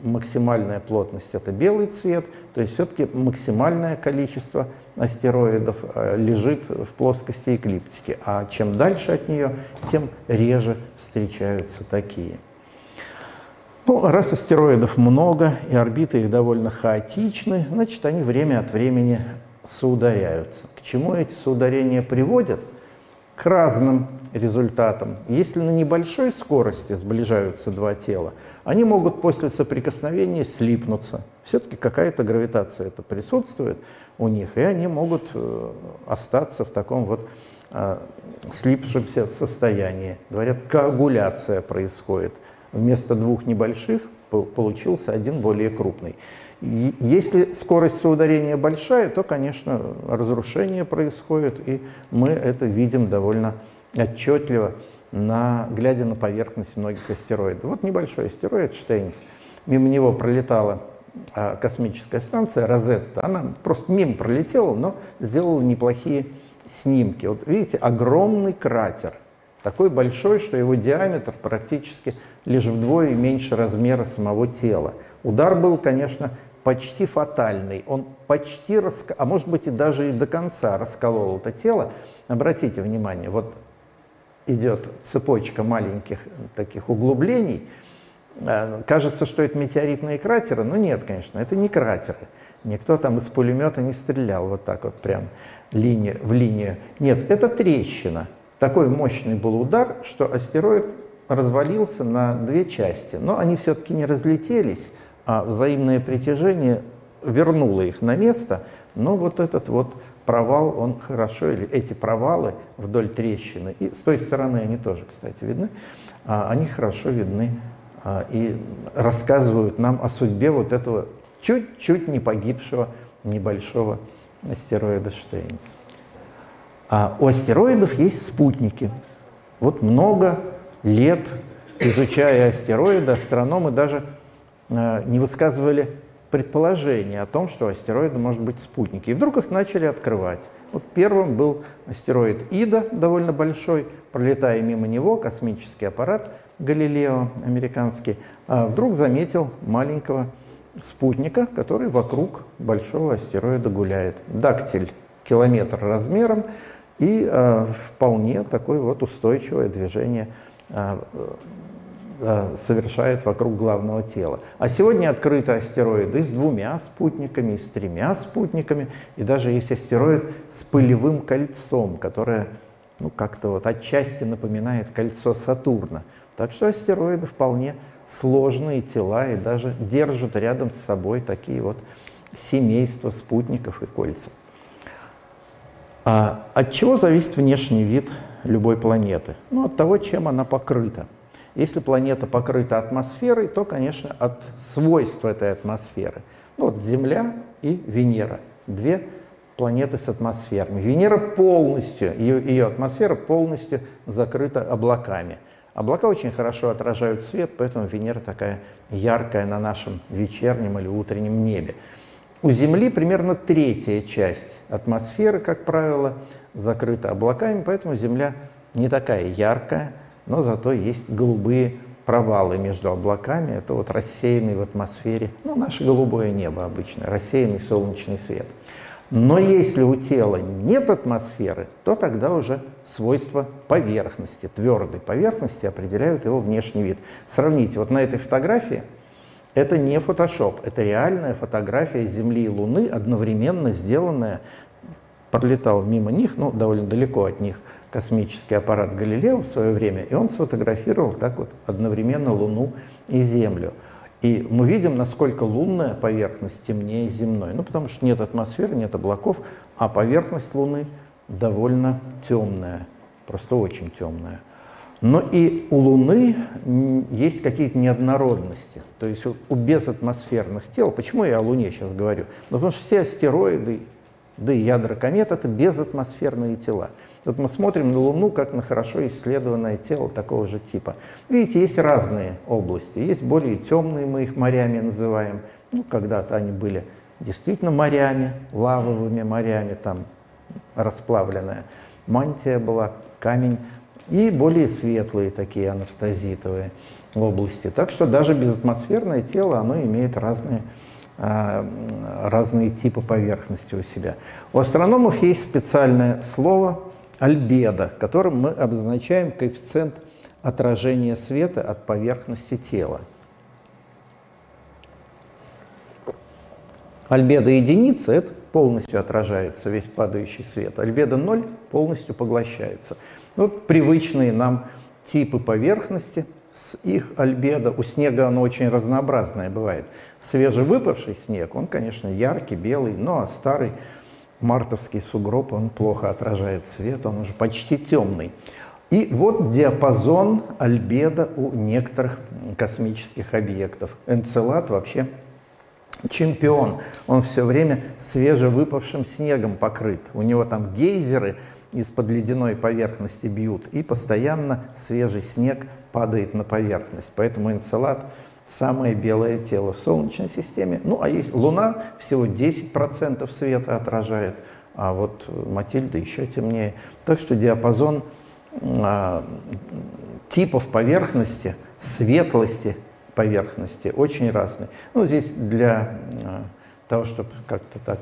максимальная плотность это белый цвет, то есть все-таки максимальное количество астероидов э, лежит в плоскости эклиптики, а чем дальше от нее, тем реже встречаются такие. Ну, раз астероидов много и орбиты их довольно хаотичны, значит, они время от времени соударяются. К чему эти соударения приводят? К разным результатам. Если на небольшой скорости сближаются два тела, они могут после соприкосновения слипнуться. Все-таки какая-то гравитация это присутствует у них, и они могут э, остаться в таком вот э, слипшемся состоянии. Говорят, коагуляция происходит. Вместо двух небольших получился один более крупный. Если скорость соударения большая, то, конечно, разрушение происходит, и мы это видим довольно отчетливо, на, глядя на поверхность многих астероидов. Вот небольшой астероид Штейнс. Мимо него пролетала а, космическая станция Розетта. Она просто мимо пролетела, но сделала неплохие снимки. Вот видите, огромный кратер. Такой большой, что его диаметр практически лишь вдвое меньше размера самого тела. Удар был, конечно, почти фатальный. Он почти, раск... а может быть и даже и до конца расколол это тело. Обратите внимание, вот идет цепочка маленьких таких углублений. Э, кажется, что это метеоритные кратеры, но нет, конечно, это не кратеры. Никто там из пулемета не стрелял вот так вот прям линию, в линию. Нет, это трещина. Такой мощный был удар, что астероид развалился на две части. Но они все-таки не разлетелись, а взаимное притяжение вернуло их на место. Но вот этот вот провал, он хорошо, или эти провалы вдоль трещины, и с той стороны они тоже, кстати, видны, а, они хорошо видны а, и рассказывают нам о судьбе вот этого чуть-чуть не погибшего небольшого астероида Штейнс. А у астероидов есть спутники. Вот много лет, изучая астероиды, астрономы даже а, не высказывали предположение о том, что астероиды может быть спутники. И вдруг их начали открывать. Вот первым был астероид Ида, довольно большой. Пролетая мимо него, космический аппарат Галилео американский, а вдруг заметил маленького спутника, который вокруг большого астероида гуляет. Дактиль километр размером и э, вполне такое вот устойчивое движение Э, совершает вокруг главного тела. А сегодня открыты астероиды с двумя спутниками, с тремя спутниками, и даже есть астероид с пылевым кольцом, которое ну, как-то вот отчасти напоминает кольцо Сатурна. Так что астероиды вполне сложные тела и даже держат рядом с собой такие вот семейства спутников и кольца. А от чего зависит внешний вид любой планеты? Ну, от того, чем она покрыта. Если планета покрыта атмосферой, то, конечно, от свойств этой атмосферы. Ну, вот Земля и Венера. Две планеты с атмосферами. Венера полностью, ее, ее атмосфера полностью закрыта облаками. Облака очень хорошо отражают свет, поэтому Венера такая яркая на нашем вечернем или утреннем небе. У Земли примерно третья часть атмосферы, как правило, закрыта облаками, поэтому Земля не такая яркая, но зато есть голубые провалы между облаками. Это вот рассеянный в атмосфере, ну, наше голубое небо обычно, рассеянный солнечный свет. Но если у тела нет атмосферы, то тогда уже свойства поверхности, твердой поверхности определяют его внешний вид. Сравните, вот на этой фотографии это не фотошоп, это реальная фотография Земли и Луны, одновременно сделанная, пролетал мимо них, ну, довольно далеко от них, космический аппарат Галилео в свое время, и он сфотографировал так вот одновременно Луну и Землю. И мы видим, насколько лунная поверхность темнее земной. Ну, потому что нет атмосферы, нет облаков, а поверхность Луны довольно темная, просто очень темная. Но и у Луны есть какие-то неоднородности. То есть у безатмосферных тел, почему я о Луне сейчас говорю? Ну, потому что все астероиды, да и ядра комет — это безатмосферные тела. Вот мы смотрим на Луну как на хорошо исследованное тело такого же типа. Видите, есть разные области. Есть более темные, мы их морями называем. Ну, когда-то они были действительно морями, лавовыми морями, там расплавленная мантия была, камень, и более светлые такие анастазитовые области. Так что даже безатмосферное тело, оно имеет разные, а, разные типы поверхности у себя. У астрономов есть специальное слово альбедо, которым мы обозначаем коэффициент отражения света от поверхности тела. Альбедо единица – это полностью отражается весь падающий свет. Альбедо 0 полностью поглощается. Вот привычные нам типы поверхности с их альбедо. У снега оно очень разнообразное бывает. Свежевыпавший снег, он, конечно, яркий, белый, но а старый мартовский сугроб, он плохо отражает свет, он уже почти темный. И вот диапазон альбедо у некоторых космических объектов. Энцелад вообще чемпион. Он все время свежевыпавшим снегом покрыт. У него там гейзеры из-под ледяной поверхности бьют, и постоянно свежий снег падает на поверхность. Поэтому энцелад самое белое тело в Солнечной системе. Ну, а есть Луна, всего 10% света отражает, а вот Матильда еще темнее. Так что диапазон а, типов поверхности, светлости поверхности очень разный. Ну, здесь для а, того, чтобы как-то так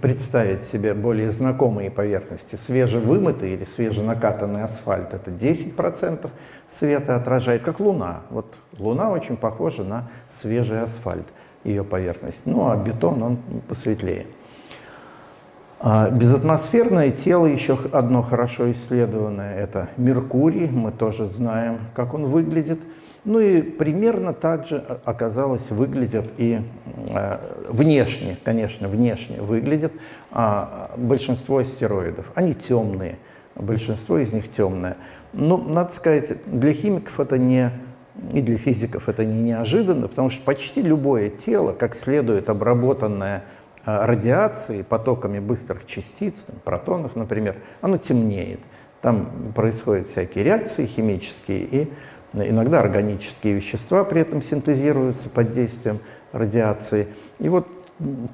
представить себе более знакомые поверхности. Свежевымытый или свеженакатанный асфальт – это 10% света отражает, как Луна. Вот Луна очень похожа на свежий асфальт, ее поверхность. Ну, а бетон, он посветлее. А безатмосферное тело еще одно хорошо исследованное – это Меркурий. Мы тоже знаем, как он выглядит. Ну и примерно так же оказалось выглядят и э, внешне, конечно, внешне выглядят а, большинство астероидов. Они темные, большинство из них темное. Ну, надо сказать, для химиков это не и для физиков это не неожиданно, потому что почти любое тело, как следует обработанное Э, радиации, потоками быстрых частиц, там, протонов, например, оно темнеет. Там происходят всякие реакции химические, и иногда органические вещества при этом синтезируются под действием радиации. И вот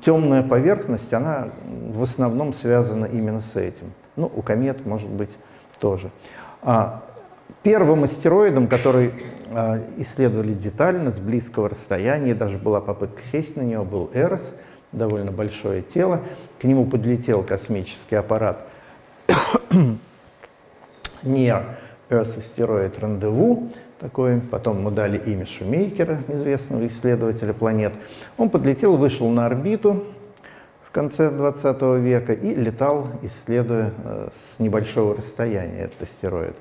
темная поверхность, она в основном связана именно с этим. Ну, у комет, может быть, тоже. А первым астероидом, который а, исследовали детально, с близкого расстояния, даже была попытка сесть на него, был Эрос – довольно большое тело. К нему подлетел космический аппарат Near Earth Asteroid Rendezvous, такой, потом ему дали имя Шумейкера, известного исследователя планет. Он подлетел, вышел на орбиту в конце 20 века и летал, исследуя э, с небольшого расстояния этот астероид.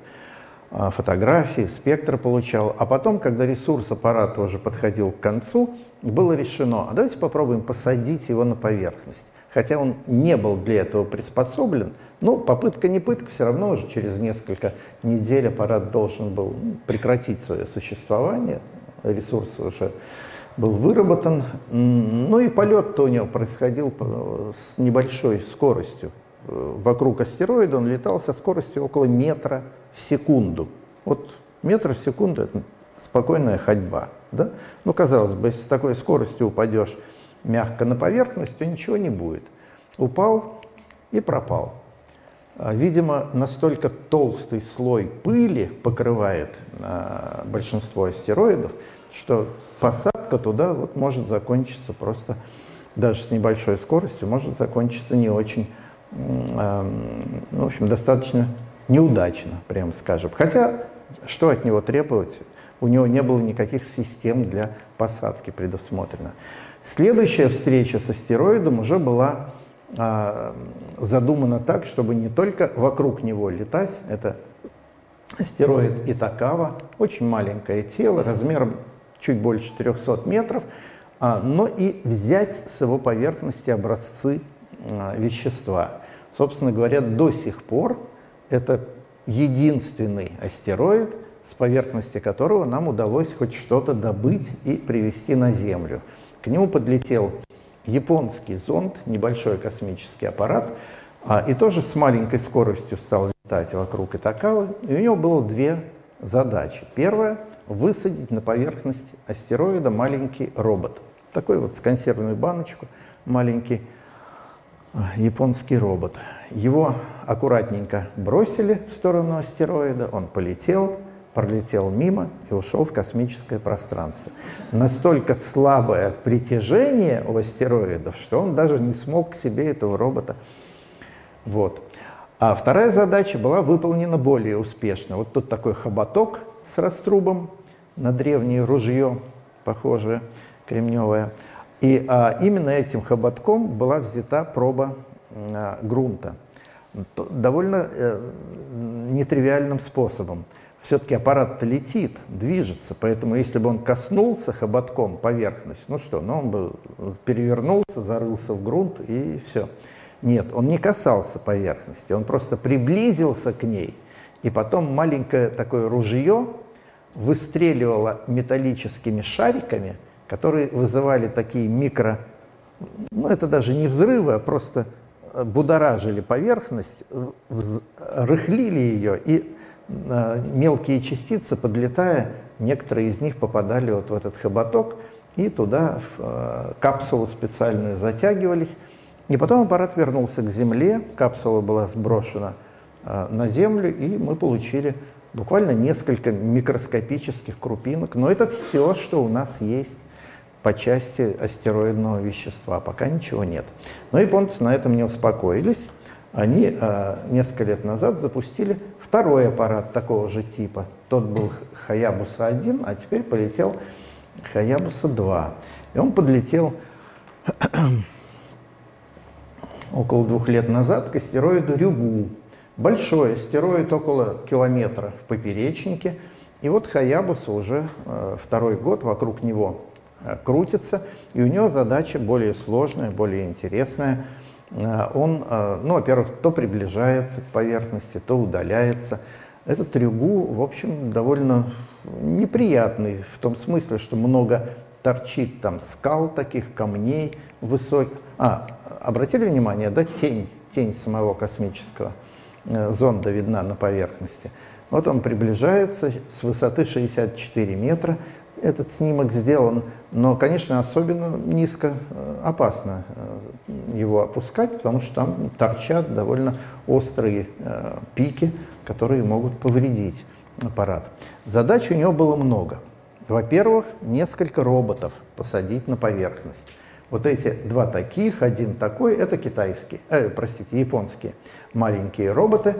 А, фотографии, спектр получал. А потом, когда ресурс аппарата уже подходил к концу, было решено, а давайте попробуем посадить его на поверхность. Хотя он не был для этого приспособлен, но попытка не пытка, все равно уже через несколько недель аппарат должен был прекратить свое существование, ресурс уже был выработан. Ну и полет-то у него происходил с небольшой скоростью. Вокруг астероида он летал со скоростью около метра в секунду. Вот метр в секунду – это спокойная ходьба. Да? Ну, казалось бы, с такой скоростью упадешь мягко на поверхность, то ничего не будет. Упал и пропал. А, видимо, настолько толстый слой пыли покрывает а, большинство астероидов, что посадка туда вот может закончиться просто, даже с небольшой скоростью, может закончиться не очень, э, ну, в общем, достаточно неудачно, прямо скажем. Хотя, что от него требовать? У него не было никаких систем для посадки предусмотрено. Следующая встреча с астероидом уже была а, задумана так, чтобы не только вокруг него летать, это астероид Итакава, очень маленькое тело, размером чуть больше 300 метров, а, но и взять с его поверхности образцы а, вещества. Собственно говоря, до сих пор это единственный астероид, с поверхности которого нам удалось хоть что-то добыть и привезти на Землю. К нему подлетел японский зонд, небольшой космический аппарат, а, и тоже с маленькой скоростью стал летать вокруг Итакавы. И у него было две задачи. Первая – высадить на поверхность астероида маленький робот. Такой вот с консервную баночку маленький а, японский робот. Его аккуратненько бросили в сторону астероида, он полетел, пролетел мимо и ушел в космическое пространство. Настолько слабое притяжение у астероидов, что он даже не смог к себе этого робота. Вот. А вторая задача была выполнена более успешно. Вот тут такой хоботок с раструбом на древнее ружье, похожее, кремневое. И а, именно этим хоботком была взята проба а, грунта. Довольно э, нетривиальным способом. Все-таки аппарат летит, движется, поэтому если бы он коснулся хоботком поверхность, ну что, ну он бы перевернулся, зарылся в грунт и все. Нет, он не касался поверхности, он просто приблизился к ней, и потом маленькое такое ружье выстреливало металлическими шариками, которые вызывали такие микро, ну это даже не взрывы, а просто будоражили поверхность, рыхлили ее, и э, мелкие частицы, подлетая, некоторые из них попадали вот в этот хоботок, и туда в э, капсулу специальную затягивались, и потом аппарат вернулся к Земле, капсула была сброшена э, на Землю, и мы получили буквально несколько микроскопических крупинок. Но это все, что у нас есть по части астероидного вещества. Пока ничего нет. Но японцы на этом не успокоились. Они э, несколько лет назад запустили второй аппарат такого же типа. Тот был Хаябуса-1, а теперь полетел Хаябуса-2. И он подлетел около двух лет назад к астероиду Рюгу. Большой астероид, около километра в поперечнике. И вот Хаябуса уже э, второй год вокруг него э, крутится, и у него задача более сложная, более интересная. Э, он, э, ну, во-первых, то приближается к поверхности, то удаляется. Этот Рюгу, в общем, довольно неприятный в том смысле, что много торчит там скал таких, камней высоких. А, обратили внимание, да, тень, тень самого космического э, зонда видна на поверхности. Вот он приближается с высоты 64 метра. Этот снимок сделан, но, конечно, особенно низко э, опасно э, его опускать, потому что там торчат довольно острые пики, которые могут повредить аппарат. Задач у него было много. Во-первых, несколько роботов посадить на поверхность. Вот эти два таких, один такой, это китайские, э, простите, японские маленькие роботы,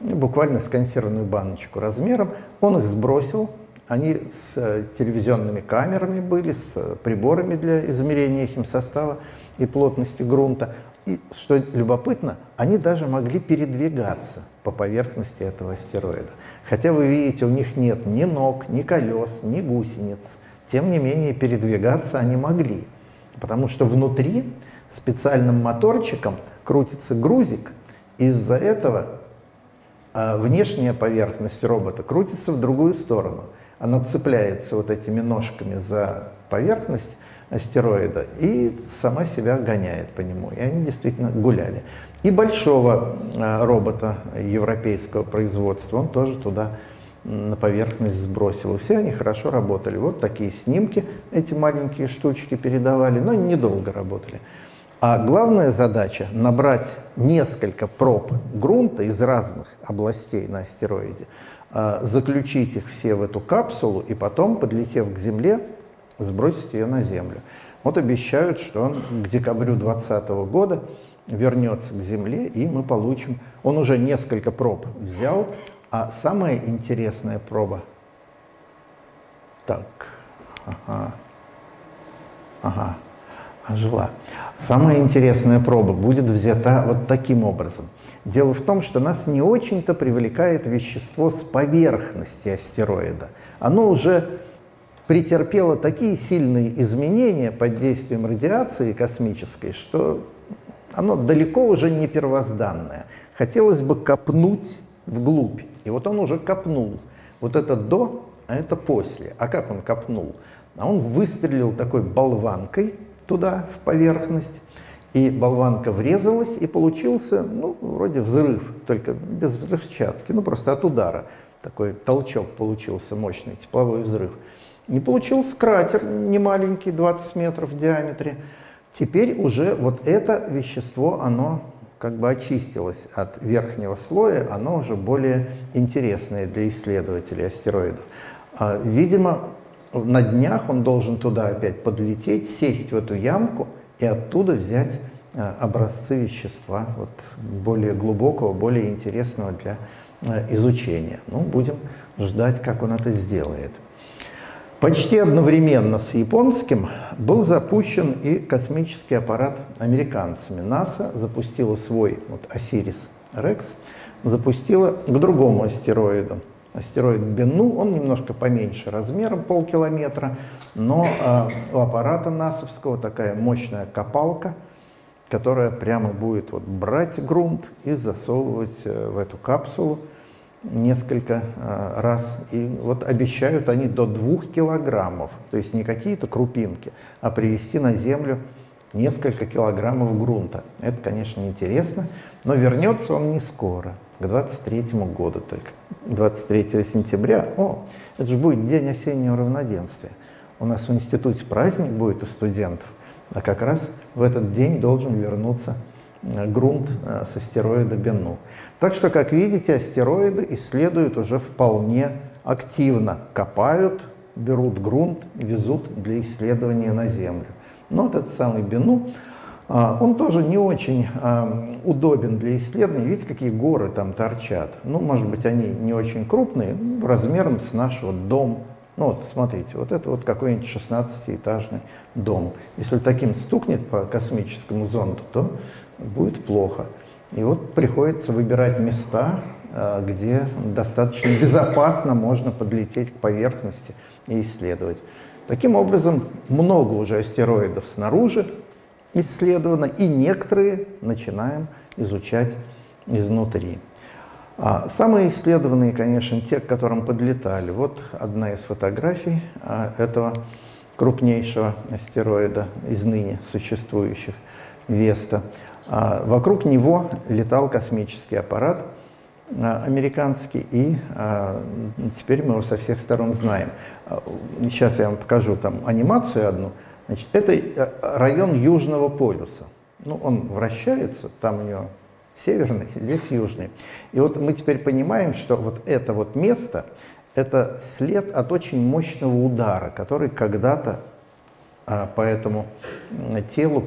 буквально с консервную баночку размером. Он их сбросил, они с э, телевизионными камерами были, с э, приборами для измерения химсостава и плотности грунта. И, что любопытно, они даже могли передвигаться по поверхности этого астероида. Хотя вы видите, у них нет ни ног, ни колес, ни гусениц. Тем не менее, передвигаться они могли потому что внутри специальным моторчиком крутится грузик, из-за этого а, внешняя поверхность робота крутится в другую сторону. Она цепляется вот этими ножками за поверхность астероида и сама себя гоняет по нему. И они действительно гуляли. И большого а, робота европейского производства он тоже туда на поверхность сбросил. И все они хорошо работали. Вот такие снимки эти маленькие штучки передавали, но недолго работали. А главная задача – набрать несколько проб грунта из разных областей на астероиде, заключить их все в эту капсулу и потом, подлетев к Земле, сбросить ее на Землю. Вот обещают, что он к декабрю 2020 года вернется к Земле, и мы получим... Он уже несколько проб взял, а самая интересная проба. Так, ага, ага, ожила. Самая интересная проба будет взята вот таким образом. Дело в том, что нас не очень-то привлекает вещество с поверхности астероида. Оно уже претерпело такие сильные изменения под действием радиации космической, что оно далеко уже не первозданное. Хотелось бы копнуть вглубь. И вот он уже копнул. Вот это до, а это после. А как он копнул? А он выстрелил такой болванкой туда, в поверхность, и болванка врезалась, и получился, ну, вроде взрыв, только без взрывчатки, ну, просто от удара. Такой толчок получился, мощный тепловой взрыв. Не получился кратер немаленький, 20 метров в диаметре, Теперь уже вот это вещество, оно как бы очистилось от верхнего слоя, оно уже более интересное для исследователей астероидов. А, видимо, на днях он должен туда опять подлететь, сесть в эту ямку и оттуда взять а, образцы вещества вот, более глубокого, более интересного для а, изучения. Ну, будем ждать, как он это сделает. Почти одновременно с японским был запущен и космический аппарат американцами. НАСА запустила свой вот, Осирис Рекс, запустила к другому астероиду. Астероид Бенну, он немножко поменьше размером, полкилометра, но э, у аппарата НАСовского такая мощная копалка, которая прямо будет вот, брать грунт и засовывать э, в эту капсулу несколько э, раз. И вот обещают они до двух килограммов, то есть не какие-то крупинки, а привезти на Землю несколько килограммов грунта. Это, конечно, интересно, но вернется он не скоро, к 23 году только. 23 сентября, о, это же будет день осеннего равноденствия. У нас в институте праздник будет у студентов, а как раз в этот день должен вернуться Э, грунт э, с астероида Бенну. Так что, как видите, астероиды исследуют уже вполне активно, копают, берут грунт, везут для исследования на Землю. Но вот этот самый Бену, э, он тоже не очень удобен для исследований. Видите, какие горы там торчат. Ну, может быть, они не очень крупные, размером с нашего дом. Ну вот, смотрите, вот это вот какой-нибудь 16-этажный дом. Если таким стукнет по космическому зонду, то будет плохо. И вот приходится выбирать места, э, где достаточно безопасно можно подлететь к поверхности и исследовать. Таким образом, много уже астероидов снаружи исследовано, и некоторые начинаем изучать изнутри. А самые исследованные, конечно, те, к которым подлетали. Вот одна из фотографий а, этого крупнейшего астероида из ныне существующих, Веста. А, вокруг него летал космический аппарат американский, и а, теперь мы его со всех сторон знаем. Сейчас я вам покажу там анимацию одну. Значит, это э, район Южного полюса. Ну, он вращается, там у него северный, здесь южный. И вот мы теперь понимаем, что вот это вот место, это след от очень мощного удара, который когда-то по этому телу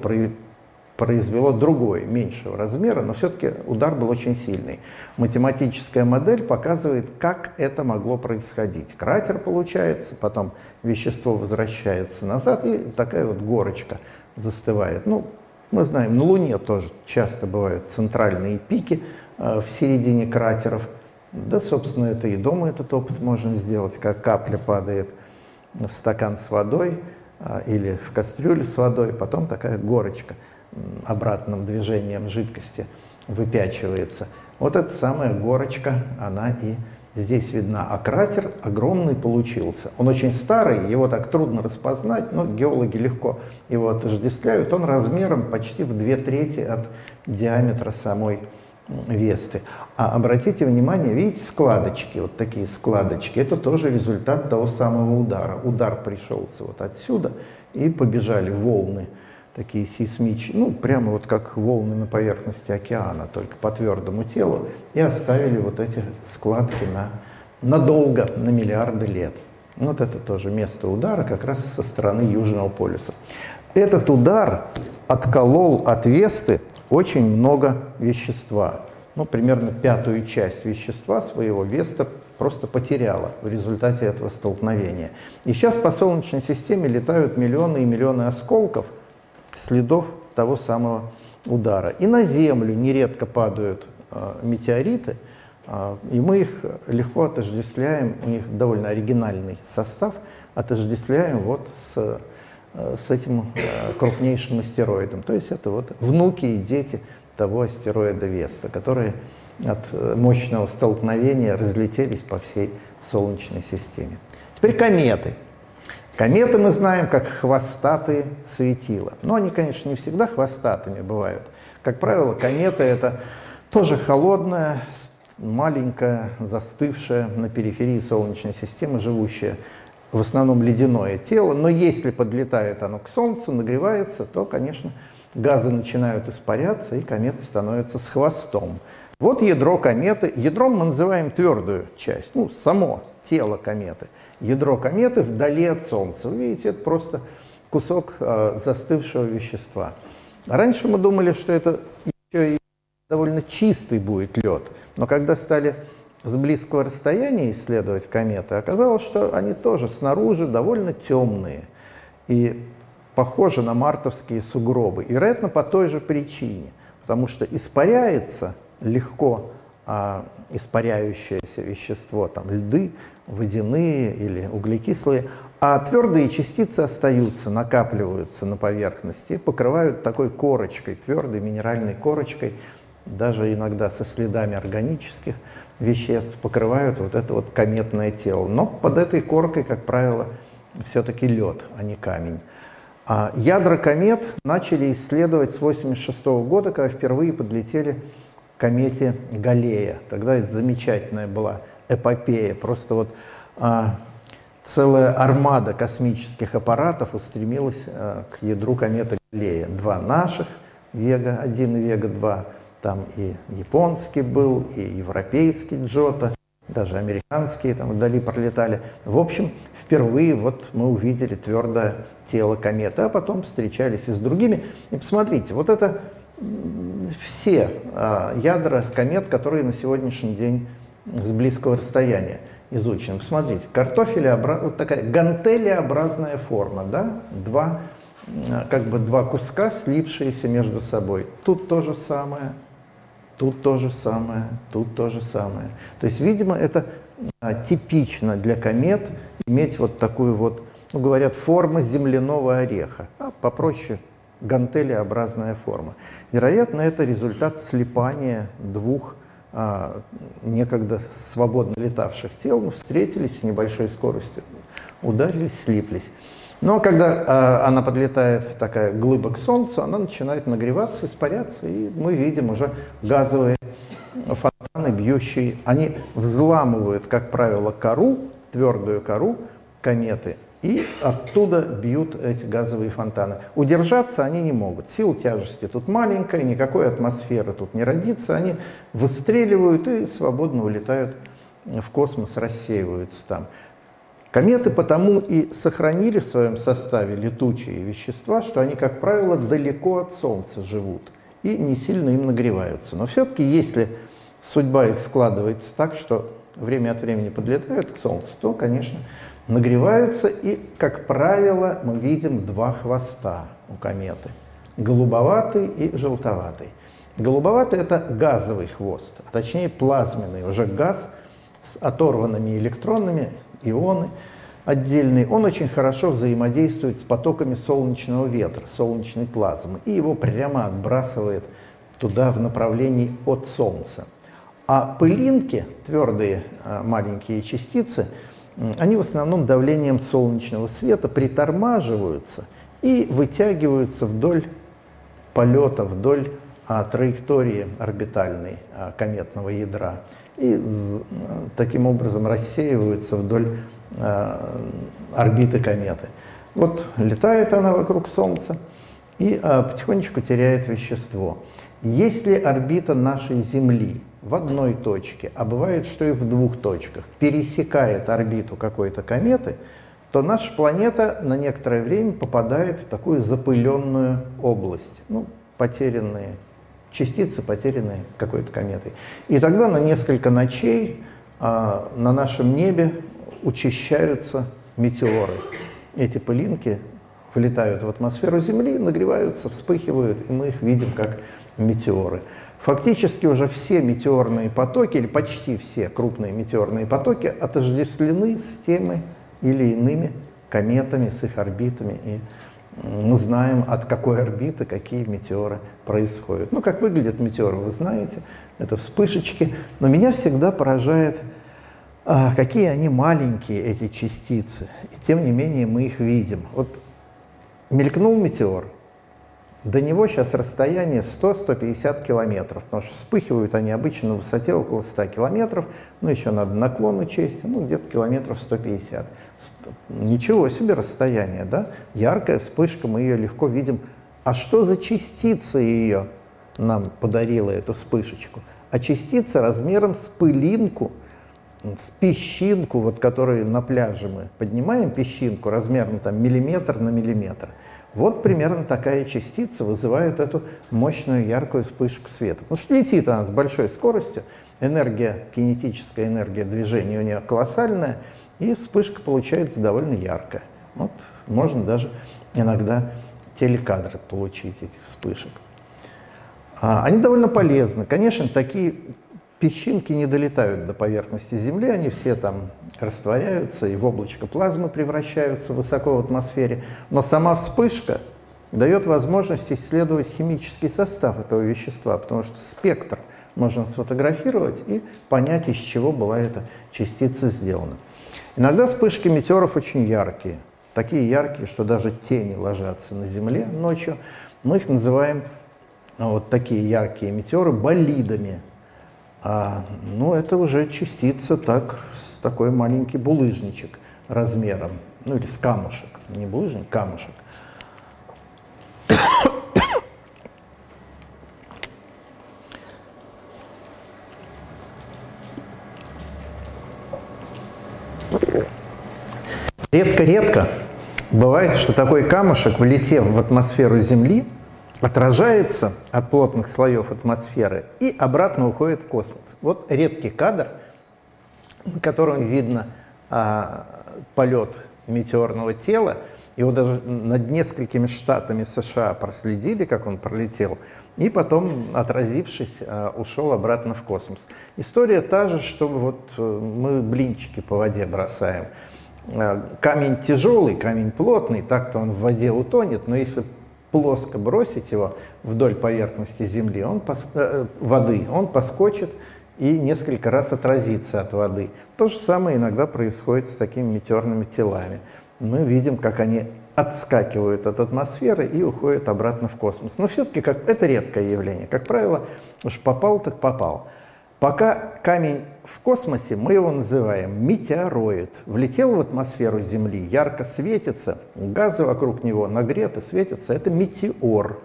произвело другой, меньшего размера, но все-таки удар был очень сильный. Математическая модель показывает, как это могло происходить. Кратер получается, потом вещество возвращается назад, и такая вот горочка застывает. Ну, мы знаем, на Луне тоже часто бывают центральные пики э, в середине кратеров. Да, собственно, это и дома этот опыт можно сделать, как капля падает в стакан с водой э, или в кастрюлю с водой, потом такая горочка – обратным движением жидкости выпячивается. Вот эта самая горочка, она и здесь видна. А кратер огромный получился. Он очень старый, его так трудно распознать, но геологи легко его отождествляют. Он размером почти в две трети от диаметра самой Весты. А обратите внимание, видите складочки, вот такие складочки, это тоже результат того самого удара. Удар пришелся вот отсюда, и побежали волны такие сейсмичные, ну, прямо вот как волны на поверхности океана, только по твердому телу, и оставили вот эти складки на, надолго, на миллиарды лет. Вот это тоже место удара как раз со стороны Южного полюса. Этот удар отколол от Весты очень много вещества. Ну, примерно пятую часть вещества своего Веста просто потеряла в результате этого столкновения. И сейчас по Солнечной системе летают миллионы и миллионы осколков – следов того самого удара. И на Землю нередко падают э, метеориты, э, и мы их легко отождествляем, у них довольно оригинальный состав, отождествляем вот с, э, с этим э, крупнейшим астероидом. То есть это вот внуки и дети того астероида Веста, которые от э, мощного столкновения разлетелись по всей Солнечной системе. Теперь кометы. Кометы мы знаем как хвостатые светила. Но они, конечно, не всегда хвостатыми бывают. Как правило, комета это тоже холодная, маленькая, застывшая на периферии Солнечной системы живущая в основном ледяное тело, но если подлетает оно к Солнцу, нагревается, то, конечно, газы начинают испаряться, и комета становится с хвостом. Вот ядро кометы. Ядром мы называем твердую часть, ну, само тело кометы. Ядро кометы вдали от Солнца. Вы видите, это просто кусок э, застывшего вещества. Раньше мы думали, что это еще и довольно чистый будет лед, но когда стали с близкого расстояния исследовать кометы, оказалось, что они тоже снаружи довольно темные и похожи на мартовские сугробы. И, вероятно, по той же причине, потому что испаряется легко а, испаряющееся вещество, там льды, водяные или углекислые, а твердые частицы остаются, накапливаются на поверхности, покрывают такой корочкой, твердой минеральной корочкой, даже иногда со следами органических веществ, покрывают вот это вот кометное тело. Но под этой коркой, как правило, все-таки лед, а не камень. А ядра комет начали исследовать с 1986 года, когда впервые подлетели комете Галлея. Тогда это замечательная была эпопея. Просто вот а, целая армада космических аппаратов устремилась а, к ядру кометы Галлея. Два наших, Вега-1 и Вега-2, там и японский был, и европейский Джота, даже американские там вдали пролетали. В общем, впервые вот мы увидели твердое тело кометы, а потом встречались и с другими. И посмотрите, вот это все а, ядра комет, которые на сегодняшний день с близкого расстояния изучены. Посмотрите, картофелеобразная, вот такая гантелеобразная форма, да, два, а, как бы два куска, слившиеся между собой. Тут то же самое, тут то же самое, тут то же самое. То есть, видимо, это а, типично для комет иметь вот такую вот, ну, говорят, форма земляного ореха, а попроще гантелеобразная форма. Вероятно, это результат слипания двух а, некогда свободно летавших тел, но встретились с небольшой скоростью, ударились, слиплись. Но когда а, она подлетает, такая глыба к Солнцу, она начинает нагреваться, испаряться, и мы видим уже газовые фонтаны, бьющие. Они взламывают, как правило, кору, твердую кору кометы, и оттуда бьют эти газовые фонтаны. Удержаться они не могут. Сила тяжести тут маленькая, никакой атмосферы тут не родится. Они выстреливают и свободно улетают в космос, рассеиваются там. Кометы потому и сохранили в своем составе летучие вещества, что они, как правило, далеко от Солнца живут и не сильно им нагреваются. Но все-таки, если судьба их складывается так, что время от времени подлетают к Солнцу, то, конечно, нагреваются, и, как правило, мы видим два хвоста у кометы. Голубоватый и желтоватый. Голубоватый – это газовый хвост, а точнее плазменный, уже газ с оторванными электронами, ионы отдельные. Он очень хорошо взаимодействует с потоками солнечного ветра, солнечной плазмы, и его прямо отбрасывает туда в направлении от Солнца. А пылинки, твердые а, маленькие частицы – они в основном давлением солнечного света притормаживаются и вытягиваются вдоль полета, вдоль а, траектории орбитальной а, кометного ядра. И а, таким образом рассеиваются вдоль а, орбиты кометы. Вот летает она вокруг Солнца и а, потихонечку теряет вещество. Если орбита нашей Земли в одной точке, а бывает, что и в двух точках, пересекает орбиту какой-то кометы, то наша планета на некоторое время попадает в такую запыленную область, ну, потерянные частицы, потерянные какой-то кометой. И тогда на несколько ночей а, на нашем небе учащаются метеоры. Эти пылинки влетают в атмосферу Земли, нагреваются, вспыхивают, и мы их видим как метеоры. Фактически уже все метеорные потоки, или почти все крупные метеорные потоки, отождествлены с теми или иными кометами, с их орбитами. И мы знаем, от какой орбиты какие метеоры происходят. Ну, как выглядят метеоры, вы знаете, это вспышечки. Но меня всегда поражает, а, какие они маленькие, эти частицы. И тем не менее мы их видим. Вот мелькнул метеор, до него сейчас расстояние 100-150 километров, потому что вспыхивают они обычно на высоте около 100 километров, ну еще надо наклон учесть, ну где-то километров 150. Ничего себе расстояние, да? Яркая вспышка, мы ее легко видим. А что за частица ее нам подарила эту вспышечку? А частица размером с пылинку, с песчинку, вот которую на пляже мы поднимаем песчинку размером там миллиметр на миллиметр. Вот примерно такая частица вызывает эту мощную яркую вспышку света. Потому что летит она с большой скоростью, энергия, кинетическая энергия движения у нее колоссальная, и вспышка получается довольно яркая. Вот можно даже иногда телекадр получить этих вспышек. А, они довольно полезны. Конечно, такие песчинки не долетают до поверхности Земли, они все там растворяются и в облачко плазмы превращаются высоко в атмосфере. Но сама вспышка дает возможность исследовать химический состав этого вещества, потому что спектр можно сфотографировать и понять, из чего была эта частица сделана. Иногда вспышки метеоров очень яркие, такие яркие, что даже тени ложатся на Земле ночью. Мы их называем, а, вот такие яркие метеоры, болидами. А, ну, это уже частица так, с такой маленький булыжничек размером, ну или с камушек, не булыжник, камушек. Редко-редко бывает, что такой камушек, влетев в атмосферу Земли, отражается от плотных слоев атмосферы и обратно уходит в космос. Вот редкий кадр, на котором видно а, полет метеорного тела. Его даже над несколькими штатами США проследили, как он пролетел, и потом, отразившись, а, ушел обратно в космос. История та же, что вот э, мы блинчики по воде бросаем. А, камень тяжелый, камень плотный, так-то он в воде утонет, но если плоско бросить его вдоль поверхности земли, он пос, э, воды, он поскочит и несколько раз отразится от воды. То же самое иногда происходит с такими метеорными телами. Мы видим, как они отскакивают от атмосферы и уходят обратно в космос. Но все-таки как, это редкое явление. Как правило, уж попал, так попал. Пока камень в космосе, мы его называем метеороид. Влетел в атмосферу Земли, ярко светится, газы вокруг него нагреты, светятся, это метеор.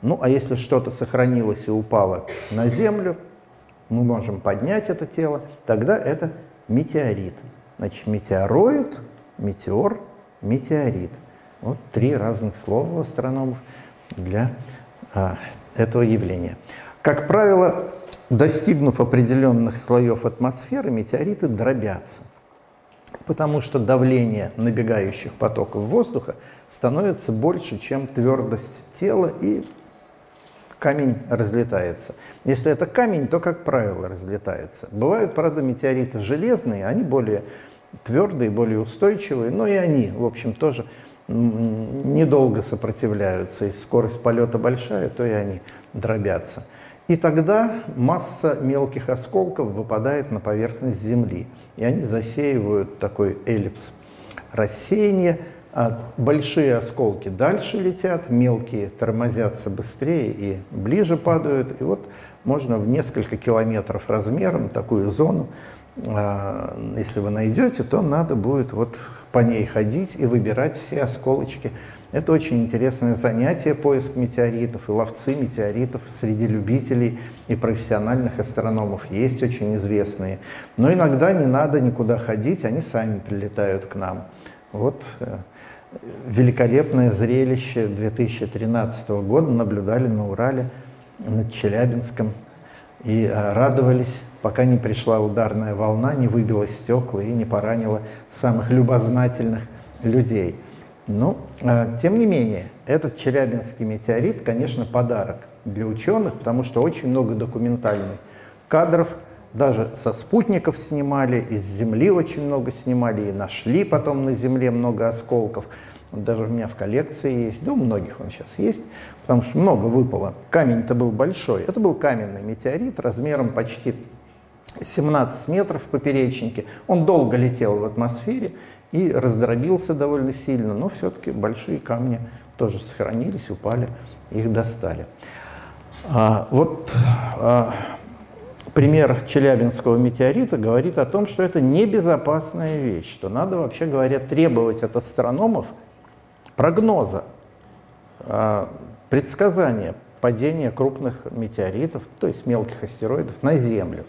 Ну, а если что-то сохранилось и упало на Землю, мы можем поднять это тело, тогда это метеорит. Значит, метеороид, метеор, метеорит. Вот три разных слова у астрономов для а, этого явления. Как правило, достигнув определенных слоев атмосферы, метеориты дробятся, потому что давление набегающих потоков воздуха становится больше, чем твердость тела, и камень разлетается. Если это камень, то, как правило, разлетается. Бывают, правда, метеориты железные, они более твердые, более устойчивые, но и они, в общем, тоже недолго сопротивляются. Если скорость полета большая, то и они дробятся. И тогда масса мелких осколков выпадает на поверхность Земли, и они засеивают такой эллипс рассеяния. А большие осколки дальше летят, мелкие тормозятся быстрее и ближе падают. И вот можно в несколько километров размером такую зону, а, если вы найдете, то надо будет вот по ней ходить и выбирать все осколочки это очень интересное занятие, поиск метеоритов, и ловцы метеоритов среди любителей и профессиональных астрономов есть очень известные. Но иногда не надо никуда ходить, они сами прилетают к нам. Вот э, великолепное зрелище 2013 года наблюдали на Урале, над Челябинском, и э, радовались, пока не пришла ударная волна, не выбила стекла и не поранила самых любознательных людей. Ну, а, тем не менее, этот Челябинский метеорит, конечно, подарок для ученых, потому что очень много документальных кадров, даже со спутников снимали, из Земли очень много снимали, и нашли потом на Земле много осколков. Даже у меня в коллекции есть, да у многих он сейчас есть, потому что много выпало. Камень-то был большой. Это был каменный метеорит размером почти 17 метров в поперечнике. Он долго летел в атмосфере, и раздробился довольно сильно, но все-таки большие камни тоже сохранились, упали, их достали. А, вот а, пример Челябинского метеорита говорит о том, что это небезопасная вещь, что надо, вообще говоря, требовать от астрономов прогноза, а, предсказания падения крупных метеоритов, то есть мелких астероидов, на Землю.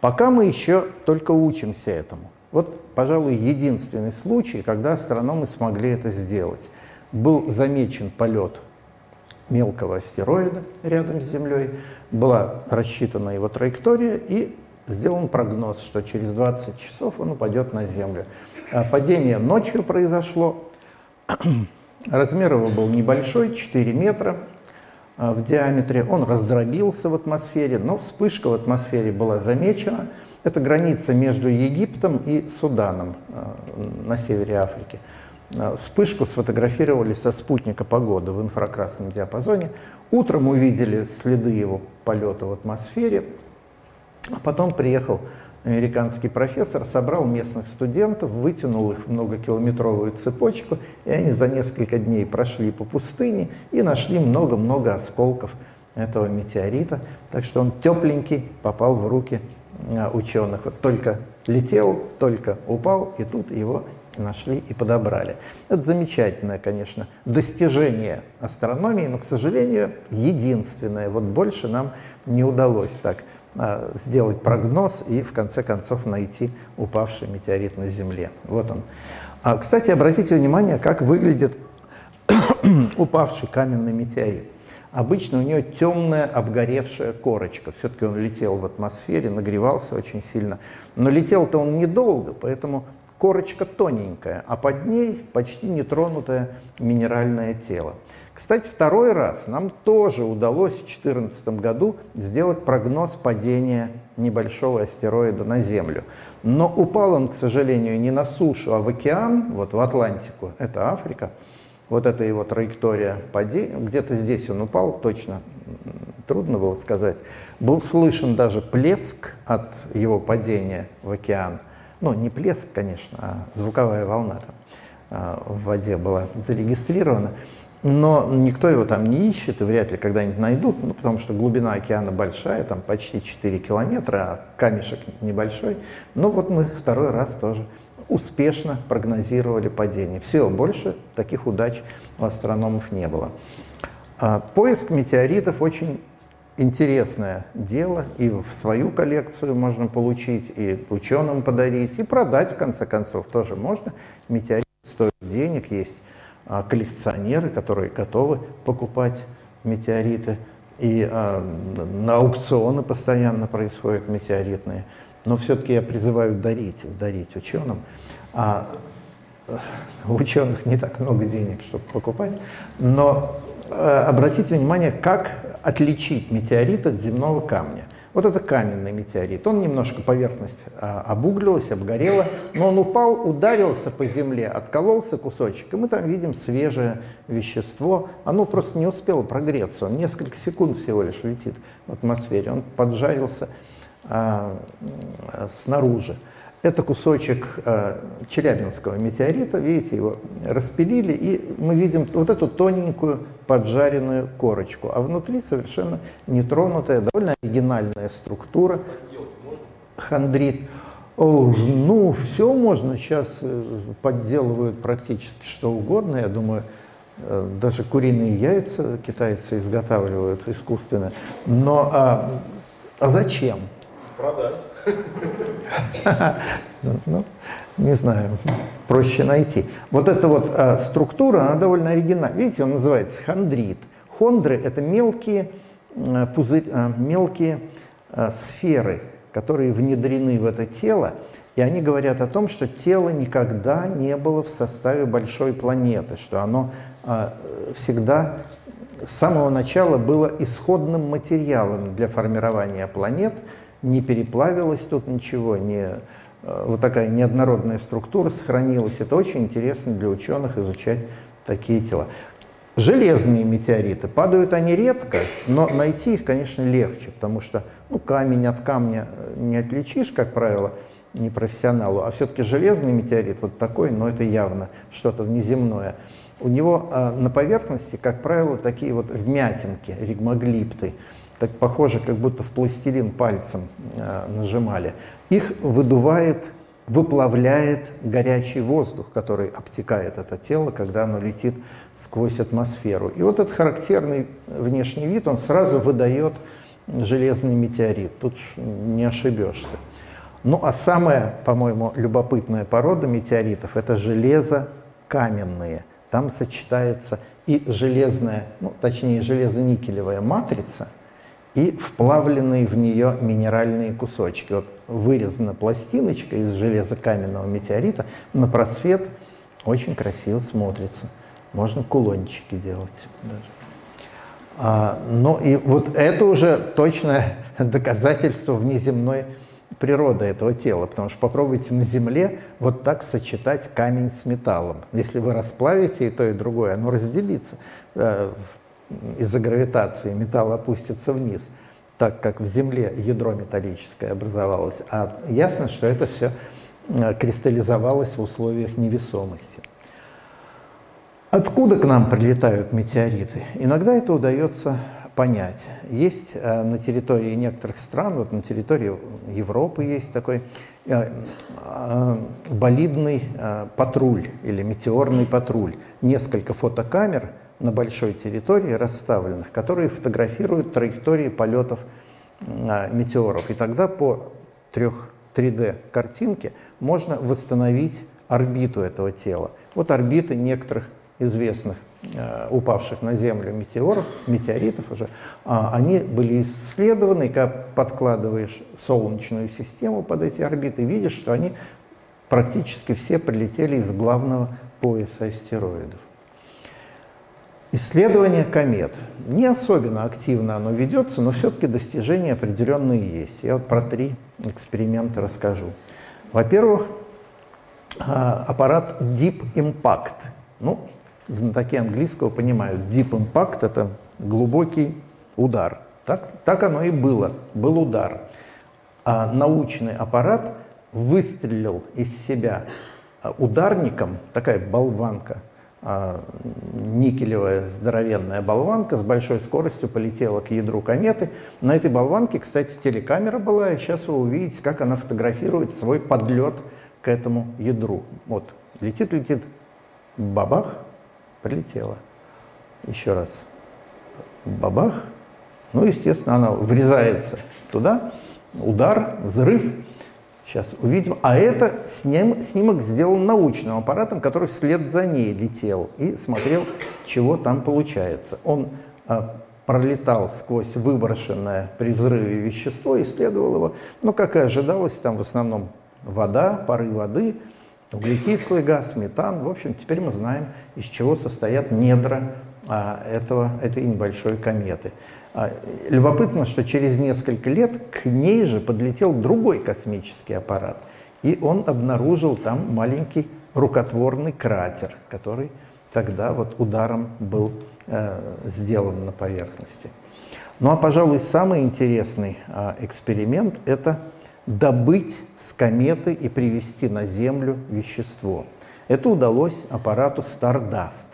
Пока мы еще только учимся этому. Вот, пожалуй, единственный случай, когда астрономы смогли это сделать. Был замечен полет мелкого астероида рядом с Землей, была рассчитана его траектория и сделан прогноз, что через 20 часов он упадет на Землю. А падение ночью произошло, размер его был небольшой, 4 метра а, в диаметре, он раздробился в атмосфере, но вспышка в атмосфере была замечена. Это граница между Египтом и Суданом а, на севере Африки. Вспышку сфотографировали со спутника погоды в инфракрасном диапазоне. Утром увидели следы его полета в атмосфере, а потом приехал американский профессор, собрал местных студентов, вытянул их в многокилометровую цепочку, и они за несколько дней прошли по пустыне и нашли много-много осколков этого метеорита. Так что он тепленький попал в руки ученых. Вот только летел, только упал, и тут его нашли и подобрали. Это замечательное, конечно, достижение астрономии, но, к сожалению, единственное. Вот больше нам не удалось так а, сделать прогноз и, в конце концов, найти упавший метеорит на Земле. Вот он. А, кстати, обратите внимание, как выглядит упавший каменный метеорит. Обычно у него темная обгоревшая корочка. Все-таки он летел в атмосфере, нагревался очень сильно. Но летел-то он недолго, поэтому корочка тоненькая, а под ней почти нетронутое минеральное тело. Кстати, второй раз нам тоже удалось в 2014 году сделать прогноз падения небольшого астероида на Землю. Но упал он, к сожалению, не на сушу, а в океан, вот в Атлантику, это Африка. Вот это его траектория падения, где-то здесь он упал, точно трудно было сказать. Был слышен даже плеск от его падения в океан – ну, не плеск, конечно, а звуковая волна там а, в воде была зарегистрирована, но никто его там не ищет и вряд ли когда-нибудь найдут, ну, потому что глубина океана большая, там почти 4 километра, а камешек небольшой. Но вот мы второй раз тоже успешно прогнозировали падение. Все, больше таких удач у астрономов не было. А, поиск метеоритов очень интересное дело, и в свою коллекцию можно получить, и ученым подарить, и продать, в конце концов, тоже можно. Метеорит стоит денег, есть а, коллекционеры, которые готовы покупать метеориты, и а, на аукционы постоянно происходят метеоритные. Но все-таки я призываю дарить, дарить ученым. А у ученых не так много денег, чтобы покупать, но Э, обратите внимание, как отличить метеорит от земного камня. Вот это каменный метеорит. Он немножко поверхность а, обуглилась, обгорела, но он упал, ударился по земле, откололся кусочек, и мы там видим свежее вещество. Оно просто не успело прогреться, он несколько секунд всего лишь летит в атмосфере. Он поджарился снаружи. Это кусочек э, Челябинского метеорита, видите, его распилили, и мы видим вот эту тоненькую поджаренную корочку, а внутри совершенно нетронутая, довольно оригинальная структура. Хондрит. О, ну, все можно, сейчас э, подделывают практически что угодно, я думаю, э, даже куриные яйца китайцы изготавливают искусственно. Но а, а зачем? Продать. Ну, не знаю, проще найти. Вот эта вот а, структура, она довольно оригинальная. Видите, он называется хондрит. Хондры – это мелкие, а, пузырь, а, мелкие сферы, которые внедрены в это тело, и они говорят о том, что тело никогда не было в составе большой планеты, что оно всегда с самого начала было исходным материалом для формирования планет – не переплавилось тут ничего, не, э, вот такая неоднородная структура сохранилась. Это очень интересно для ученых изучать такие тела. Железные метеориты, падают они редко, но найти их, конечно, легче, потому что ну, камень от камня э, не отличишь, как правило, не профессионалу, а все-таки железный метеорит вот такой, но это явно что-то внеземное. У него э, на поверхности, как правило, такие вот вмятинки, ригмоглипты. Так похоже, как будто в пластилин пальцем э, нажимали. Их выдувает, выплавляет горячий воздух, который обтекает это тело, когда оно летит сквозь атмосферу. И вот этот характерный внешний вид, он сразу выдает железный метеорит. Тут не ошибешься. Ну а самая, по-моему, любопытная порода метеоритов – это железо-каменные. Там сочетается и железная, ну, точнее, железо-никелевая матрица и вплавленные в нее минеральные кусочки. Вот вырезана пластиночка из железокаменного метеорита, на просвет очень красиво смотрится. Можно кулончики делать даже. А, ну и вот это уже точное доказательство внеземной природы этого тела, потому что попробуйте на Земле вот так сочетать камень с металлом. Если вы расплавите и то, и другое, оно разделится э, из-за гравитации, металл опустится вниз, так как в Земле ядро металлическое образовалось. А ясно, что это все э, кристаллизовалось в условиях невесомости. Откуда к нам прилетают метеориты? Иногда это удается понять. Есть э, на территории некоторых стран, вот на территории Европы есть такой э, болидный патруль или метеорный патруль. Несколько фотокамер на большой территории расставленных, которые фотографируют траектории полетов метеоров. И тогда по 3D картинке можно восстановить орбиту этого тела. Вот орбиты некоторых известных э, упавших на Землю метеоров, метеоритов уже, а, они были исследованы, и когда подкладываешь Солнечную систему под эти орбиты, видишь, что они практически все прилетели из главного пояса астероидов. Исследование комет. Не особенно активно оно ведется, но все-таки достижения определенные есть. Я вот про три эксперимента расскажу. Во-первых, а, аппарат Deep Impact. Ну, знатоки английского понимают, deep impact – это глубокий удар. Так, так оно и было, был удар. А научный аппарат выстрелил из себя а, ударником, такая болванка, никелевая здоровенная болванка с большой скоростью полетела к ядру кометы. На этой болванке, кстати, телекамера была, и сейчас вы увидите, как она фотографирует свой подлет к этому ядру. Вот, летит-летит, бабах, прилетела. Еще раз. Бабах. Ну, естественно, она врезается туда. Удар, взрыв. Сейчас увидим. А это сним, снимок сделан научным аппаратом, который вслед за ней летел и смотрел, чего там получается. Он а, пролетал сквозь выброшенное при взрыве вещество, исследовал его. Но, как и ожидалось, там в основном вода, пары воды – углекислый газ, метан. В общем, теперь мы знаем, из чего состоят недра а, этого, этой небольшой кометы. А, любопытно, что через несколько лет к ней же подлетел другой космический аппарат, и он обнаружил там маленький рукотворный кратер, который тогда вот ударом был э, сделан на поверхности. Ну а, пожалуй, самый интересный э, эксперимент – это добыть с кометы и привести на Землю вещество. Это удалось аппарату Stardust.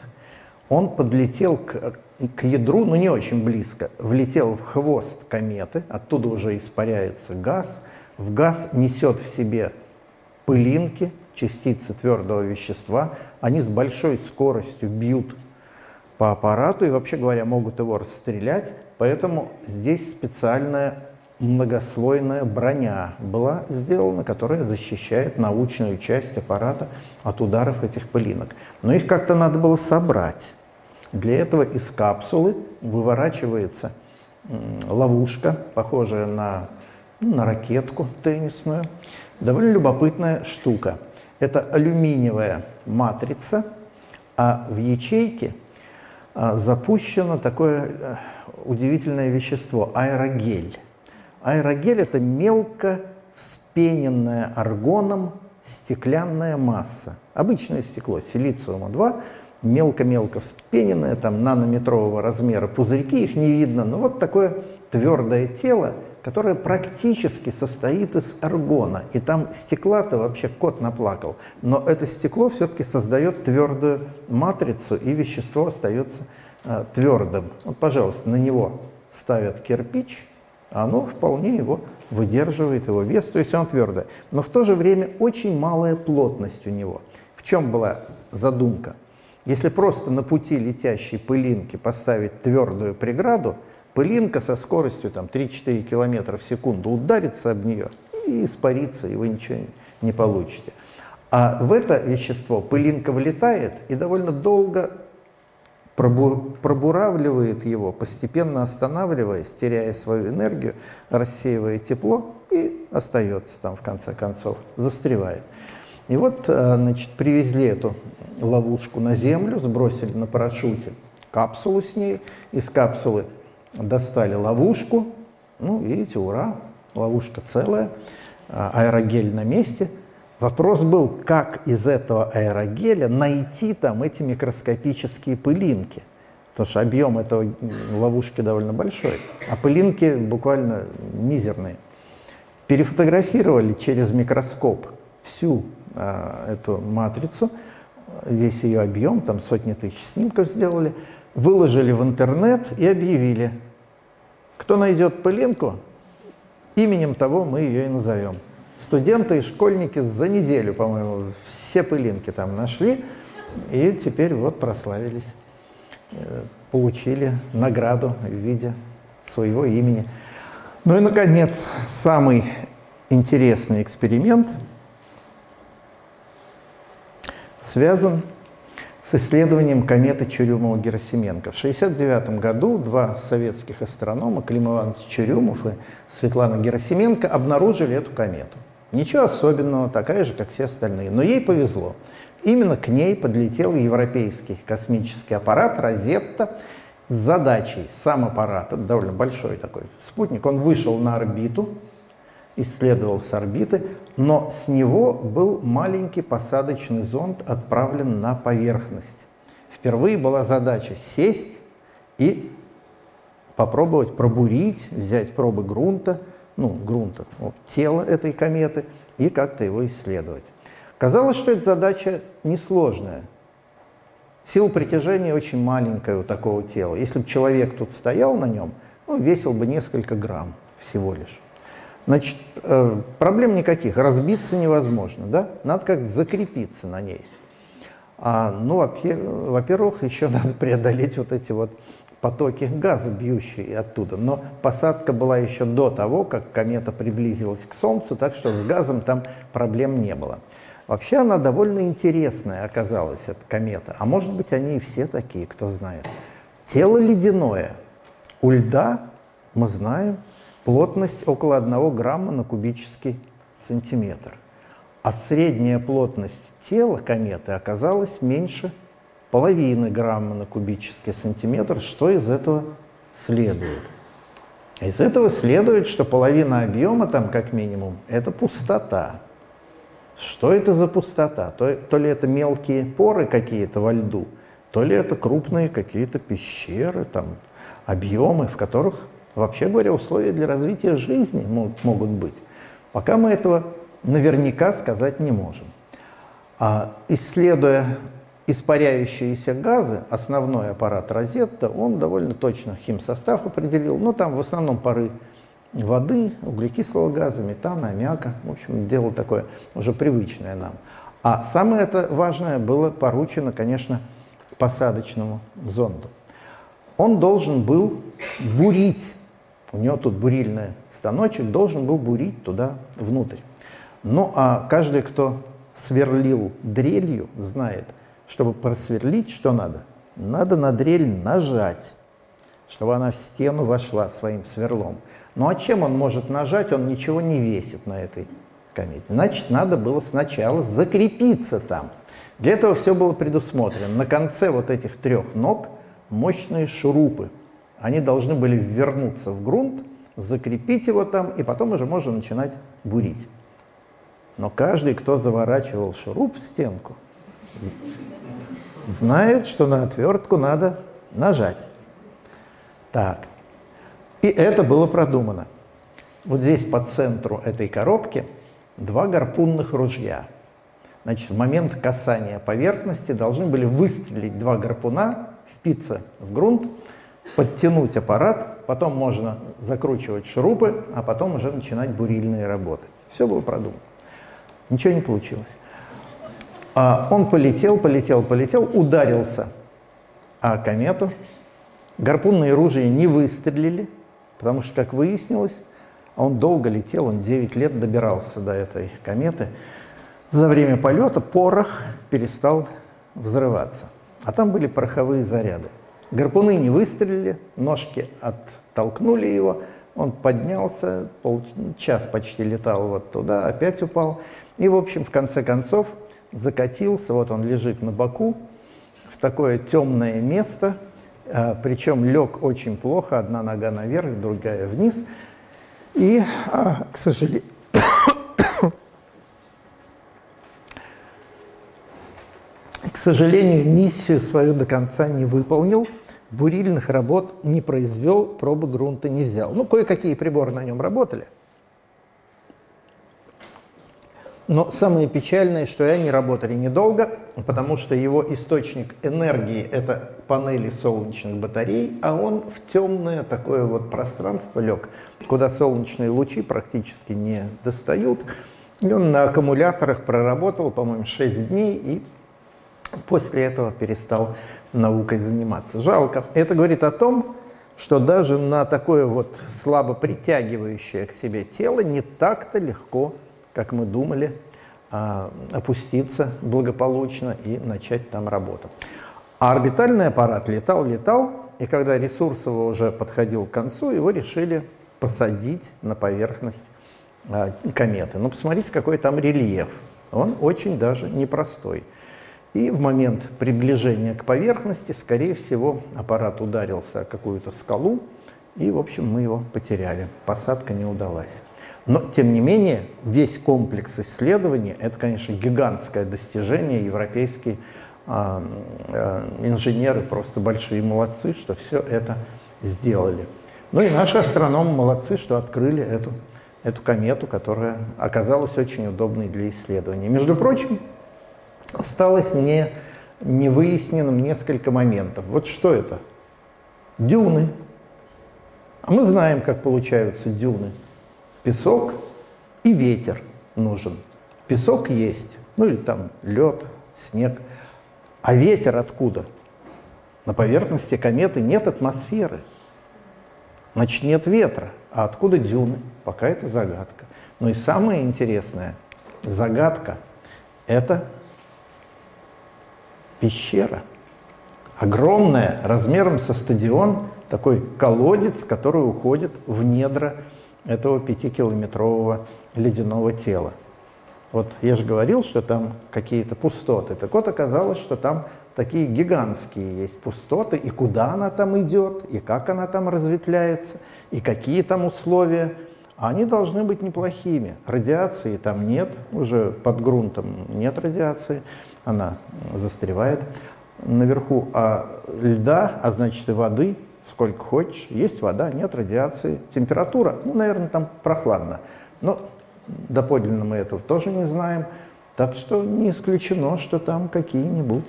Он подлетел к, к ядру, но не очень близко, влетел в хвост кометы, оттуда уже испаряется газ. В газ несет в себе пылинки, частицы твердого вещества. Они с большой скоростью бьют по аппарату и, вообще говоря, могут его расстрелять. Поэтому здесь специальная многослойная броня была сделана, которая защищает научную часть аппарата от ударов этих пылинок. Но их как-то надо было собрать. Для этого из капсулы выворачивается ловушка, похожая на, ну, на ракетку теннисную. Довольно любопытная штука. Это алюминиевая матрица, а в ячейке а, запущено такое э, удивительное вещество – аэрогель. Аэрогель – это мелко вспененная аргоном стеклянная масса. Обычное стекло силициума-2, мелко-мелко вспененное, там нанометрового размера пузырьки, их не видно, но вот такое твердое тело, которое практически состоит из аргона. И там стекла-то вообще кот наплакал. Но это стекло все-таки создает твердую матрицу, и вещество остается э, твердым. Вот, пожалуйста, на него ставят кирпич, оно вполне его выдерживает, его вес, то есть он твердое. Но в то же время очень малая плотность у него. В чем была задумка? Если просто на пути летящей пылинки поставить твердую преграду, пылинка со скоростью там, 3-4 км в секунду ударится об нее и испарится, и вы ничего не получите. А в это вещество пылинка влетает и довольно долго пробур, пробуравливает его, постепенно останавливаясь, теряя свою энергию, рассеивая тепло и остается там в конце концов, застревает. И вот, э, значит, привезли эту ловушку на землю, сбросили на парашюте капсулу с ней, из капсулы достали ловушку, ну, видите, ура, ловушка целая, а, аэрогель на месте. Вопрос был, как из этого аэрогеля найти там эти микроскопические пылинки, потому что объем этого ловушки довольно большой, а пылинки буквально мизерные. Перефотографировали через микроскоп всю а, эту матрицу, весь ее объем, там сотни тысяч снимков сделали, выложили в интернет и объявили, кто найдет пылинку, именем того мы ее и назовем. Студенты и школьники за неделю, по-моему, все пылинки там нашли, и теперь вот прославились, э, получили награду в виде своего имени. Ну и, наконец, самый интересный эксперимент связан с исследованием кометы Чурюмова-Герасименко. В 1969 году два советских астронома, Клим Иванович Чурюмов и Светлана Герасименко, обнаружили эту комету. Ничего особенного, такая же, как все остальные. Но ей повезло. Именно к ней подлетел европейский космический аппарат «Розетта» с задачей. Сам аппарат, это довольно большой такой спутник, он вышел на орбиту, исследовал с орбиты, но с него был маленький посадочный зонд отправлен на поверхность. Впервые была задача сесть и попробовать пробурить, взять пробы грунта, ну, грунта, вот, тела этой кометы и как-то его исследовать. Казалось, что эта задача несложная. Сила притяжения очень маленькая у такого тела. Если бы человек тут стоял на нем, ну, весил бы несколько грамм всего лишь. Значит, э, проблем никаких, разбиться невозможно, да? Надо как закрепиться на ней. А, ну, во-первых, еще надо преодолеть вот эти вот потоки газа, бьющие оттуда. Но посадка была еще до того, как комета приблизилась к Солнцу, так что с газом там проблем не было. Вообще она довольно интересная оказалась, эта комета. А может быть, они и все такие, кто знает. Тело ледяное. У льда, мы знаем, плотность около 1 грамма на кубический сантиметр. А средняя плотность тела кометы оказалась меньше половины грамма на кубический сантиметр. Что из этого следует? Из этого следует, что половина объема там, как минимум, это пустота. Что это за пустота? То, то ли это мелкие поры какие-то во льду, то ли это крупные какие-то пещеры, там, объемы, в которых Вообще говоря, условия для развития жизни могут быть. Пока мы этого наверняка сказать не можем. А исследуя испаряющиеся газы, основной аппарат Розетта, он довольно точно химсостав определил. Ну, там в основном пары воды, углекислого газа, метана, аммиака. В общем, дело такое уже привычное нам. А самое это важное было поручено, конечно, посадочному зонду. Он должен был бурить у него тут бурильный станочек, должен был бурить туда внутрь. Ну а каждый, кто сверлил дрелью, знает, чтобы просверлить, что надо? Надо на дрель нажать, чтобы она в стену вошла своим сверлом. Ну а чем он может нажать? Он ничего не весит на этой комете. Значит, надо было сначала закрепиться там. Для этого все было предусмотрено. На конце вот этих трех ног мощные шурупы – они должны были вернуться в грунт, закрепить его там, и потом уже можно начинать бурить. Но каждый, кто заворачивал шуруп в стенку, знает, что на отвертку надо нажать. Так. И это было продумано. Вот здесь по центру этой коробки два гарпунных ружья. Значит, в момент касания поверхности должны были выстрелить два гарпуна, впиться в грунт, подтянуть аппарат потом можно закручивать шурупы, а потом уже начинать бурильные работы. Все было продумано. Ничего не получилось. А он полетел, полетел, полетел, ударился о комету. Гарпунные ружья не выстрелили, потому что, как выяснилось, он долго летел, он 9 лет добирался до этой кометы. За время полета порох перестал взрываться. А там были пороховые заряды. Гарпуны не выстрелили, ножки оттолкнули его, он поднялся, полчас почти летал вот туда, опять упал. И, в общем, в конце концов закатился, вот он лежит на боку, в такое темное место, а, причем лег очень плохо, одна нога наверх, другая вниз. И, а, к сожалению, к сожалению, миссию свою до конца не выполнил, бурильных работ не произвел, пробы грунта не взял. Ну, кое-какие приборы на нем работали. Но самое печальное, что они работали недолго, потому что его источник энергии – это панели солнечных батарей, а он в темное такое вот пространство лег, куда солнечные лучи практически не достают. И он на аккумуляторах проработал, по-моему, 6 дней и после этого перестал наукой заниматься. Жалко. Это говорит о том, что даже на такое вот слабо притягивающее к себе тело не так-то легко, как мы думали, а, опуститься благополучно и начать там работу. А орбитальный аппарат летал, летал, и когда Ресурсово уже подходил к концу, его решили посадить на поверхность а, кометы. Ну, посмотрите, какой там рельеф. Он очень даже непростой. И в момент приближения к поверхности, скорее всего, аппарат ударился о какую-то скалу, и, в общем, мы его потеряли. Посадка не удалась. Но, тем не менее, весь комплекс исследований – это, конечно, гигантское достижение. Европейские э, э, инженеры просто большие молодцы, что все это сделали. Ну и наши астрономы молодцы, что открыли эту, эту комету, которая оказалась очень удобной для исследования. Между прочим, осталось не, не выясненным несколько моментов. Вот что это? Дюны. А мы знаем, как получаются дюны. Песок и ветер нужен. Песок есть, ну или там лед, снег. А ветер откуда? На поверхности кометы нет атмосферы. Значит, нет ветра. А откуда дюны? Пока это загадка. Но и самое интересное, загадка – это пещера. Огромная, размером со стадион, такой колодец, который уходит в недра этого пятикилометрового ледяного тела. Вот я же говорил, что там какие-то пустоты. Так вот оказалось, что там такие гигантские есть пустоты, и куда она там идет, и как она там разветвляется, и какие там условия. Они должны быть неплохими. Радиации там нет, уже под грунтом нет радиации она застревает наверху, а льда, а значит и воды, сколько хочешь, есть вода, нет радиации, температура, ну, наверное, там прохладно, но доподлинно мы этого тоже не знаем, так что не исключено, что там какие-нибудь,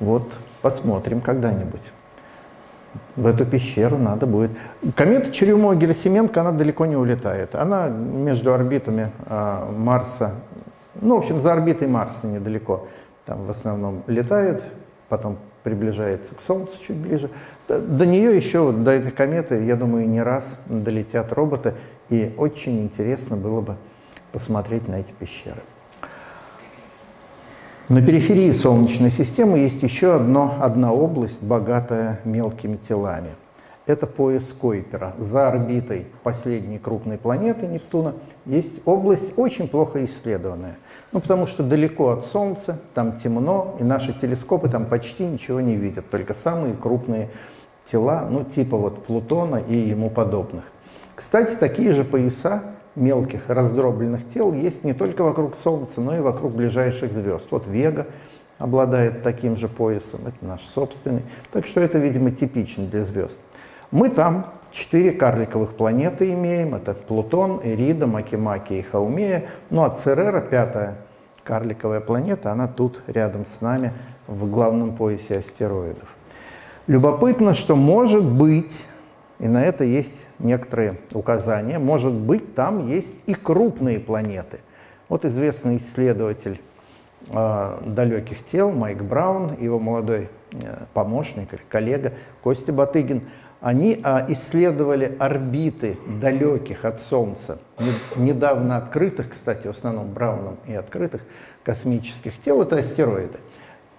вот, посмотрим когда-нибудь. В эту пещеру надо будет. Комета Черемово-Герасименко, она далеко не улетает. Она между орбитами а, Марса ну, в общем, за орбитой Марса недалеко. Там в основном летает, потом приближается к Солнцу чуть ближе. До, до нее еще, до этой кометы, я думаю, не раз долетят роботы. И очень интересно было бы посмотреть на эти пещеры. На периферии Солнечной системы есть еще одно, одна область, богатая мелкими телами – это пояс Койпера. За орбитой последней крупной планеты Нептуна есть область очень плохо исследованная. Ну, потому что далеко от Солнца, там темно, и наши телескопы там почти ничего не видят, только самые крупные тела, ну, типа вот Плутона и ему подобных. Кстати, такие же пояса мелких раздробленных тел есть не только вокруг Солнца, но и вокруг ближайших звезд. Вот Вега обладает таким же поясом, это наш собственный. Так что это, видимо, типично для звезд. Мы там четыре карликовых планеты имеем. Это Плутон, Эрида, Макимаки и Хаумея. Ну а Церера, пятая карликовая планета, она тут рядом с нами в главном поясе астероидов. Любопытно, что может быть, И на это есть некоторые указания. Может быть, там есть и крупные планеты. Вот известный исследователь э, далеких тел Майк Браун, его молодой э, помощник или коллега Костя Батыгин, они э, исследовали орбиты далеких от Солнца, не, недавно открытых, кстати, в основном Брауном и открытых космических тел, это астероиды.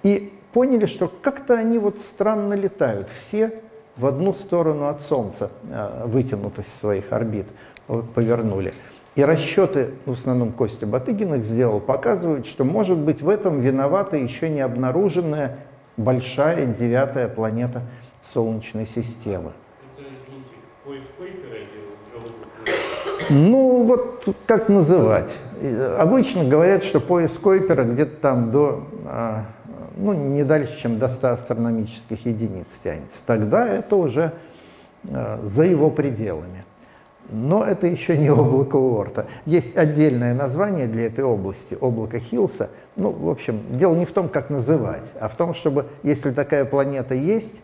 И поняли, что как-то они вот странно летают, все в одну сторону от Солнца э, вытянутость своих орбит повернули. И расчеты, в основном Костя Батыгин их сделал, показывают, что может быть в этом виновата еще не обнаруженная большая девятая планета Солнечной системы. Это, извините, поиск или Ну, вот как называть. Обычно говорят, что поиск Койпера где-то там до а, ну, не дальше, чем до 100 астрономических единиц тянется. Тогда это уже э, за его пределами. Но это еще не облако Уорта. Есть отдельное название для этой области, облако Хилса. Ну, в общем, дело не в том, как называть, а в том, чтобы, если такая планета есть,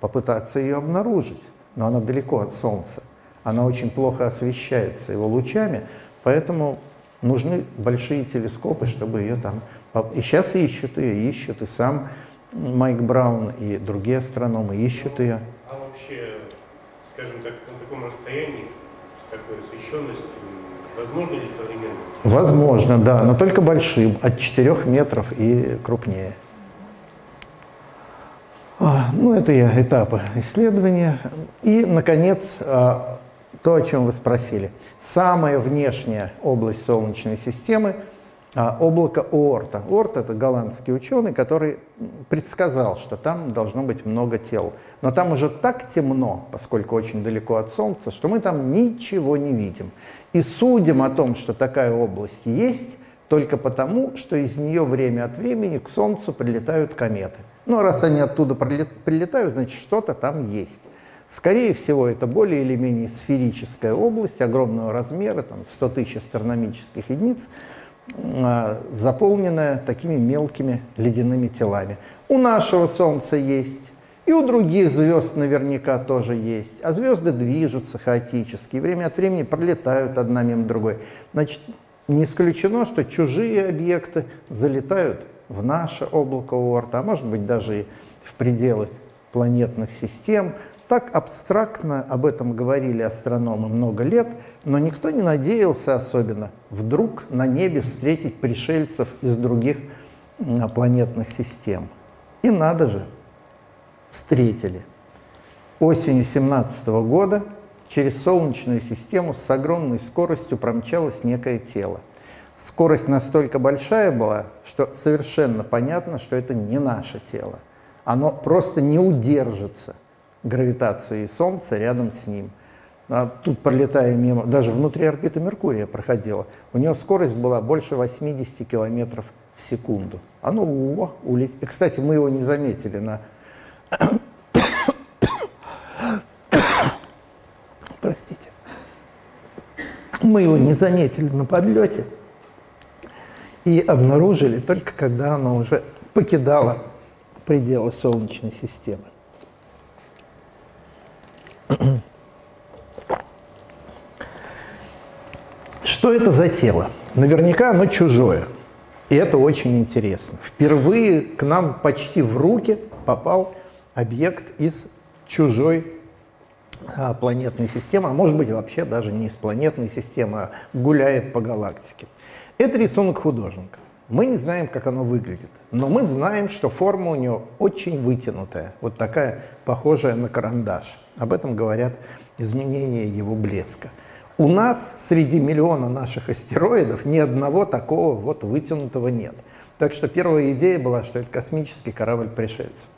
попытаться ее обнаружить. Но она далеко от Солнца. Она очень плохо освещается его лучами, поэтому нужны большие телескопы, чтобы ее там и сейчас ищут ее, ищут, и сам Майк Браун, и другие астрономы ищут ее. А вообще, скажем так, на таком расстоянии, с такой освещенностью, возможно ли современно? Возможно, да, но только большим, от 4 метров и крупнее. А, ну, это я этапы исследования. И, наконец, а, то, о чем вы спросили. Самая внешняя область Солнечной системы – а, облако Оорта. Оорт – это голландский ученый, который предсказал, что там должно быть много тел. Но там уже так темно, поскольку очень далеко от Солнца, что мы там ничего не видим. И судим о том, что такая область есть, только потому, что из нее время от времени к Солнцу прилетают кометы. Ну, а раз они оттуда прилетают, значит, что-то там есть. Скорее всего, это более или менее сферическая область огромного размера, там 100 тысяч астрономических единиц, а, заполненная такими мелкими ледяными телами. У нашего Солнца есть, и у других звезд наверняка тоже есть. А звезды движутся хаотически, и время от времени пролетают одна мимо другой. Значит, не исключено, что чужие объекты залетают в наше облако Оорта, а может быть даже и в пределы планетных систем – так абстрактно об этом говорили астрономы много лет, но никто не надеялся особенно вдруг на небе встретить пришельцев из других планетных систем. И надо же, встретили. Осенью 17 года через Солнечную систему с огромной скоростью промчалось некое тело. Скорость настолько большая была, что совершенно понятно, что это не наше тело. Оно просто не удержится гравитации Солнца рядом с ним. А тут, пролетая мимо, даже внутри орбиты Меркурия проходила, у него скорость была больше 80 километров в секунду. Оно о, улетело. И, кстати, мы его не заметили на... Простите. Мы его не заметили на подлете и обнаружили только когда оно уже покидало пределы Солнечной системы. Что это за тело? Наверняка оно чужое. И это очень интересно. Впервые к нам почти в руки попал объект из чужой а, планетной системы, а может быть вообще даже не из планетной системы, а гуляет по галактике. Это рисунок художника. Мы не знаем, как оно выглядит, но мы знаем, что форма у него очень вытянутая, вот такая, похожая на карандаш. Об этом говорят изменения его блеска. У нас среди миллиона наших астероидов ни одного такого вот вытянутого нет. Так что первая идея была, что это космический корабль пришельцев.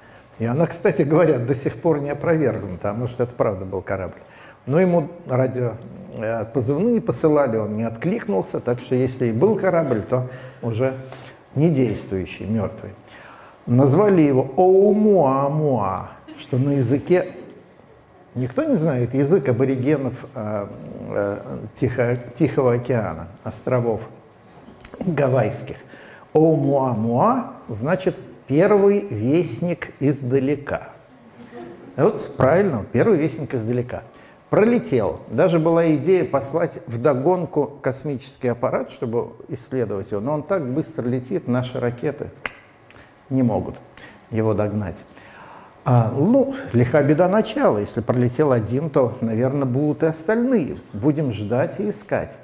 И она, кстати говоря, до сих пор не опровергнута, а может это правда был корабль. Но ему радио позывные посылали, он не откликнулся, так что если и был корабль, то уже не действующий, мертвый. Назвали его Оумуамуа, что на языке Никто не знает язык аборигенов э, э, Тихо, Тихого океана, островов гавайских. Оумуамуа значит первый вестник издалека. Вот правильно, первый вестник издалека. Пролетел. Даже была идея послать в догонку космический аппарат, чтобы исследовать его. Но он так быстро летит, наши ракеты не могут его догнать. А, ну, лиха беда начала. Если пролетел один, то, наверное, будут и остальные. Будем ждать и искать.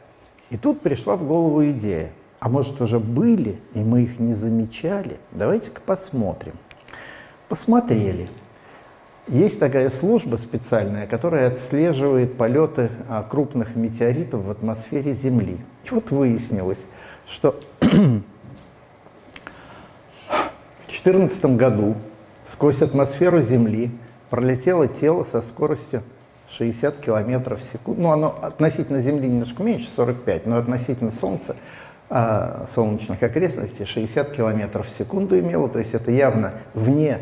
И тут пришла в голову идея. А может, уже были, и мы их не замечали? Давайте-ка посмотрим. Посмотрели. Есть такая служба специальная, которая отслеживает полеты а, крупных метеоритов в атмосфере Земли. И вот выяснилось, что в 2014 году сквозь атмосферу Земли пролетело тело со скоростью 60 километров в секунду. Ну, оно относительно Земли немножко меньше, 45, но относительно Солнца, а, солнечных окрестностей 60 километров в секунду имело. То есть это явно вне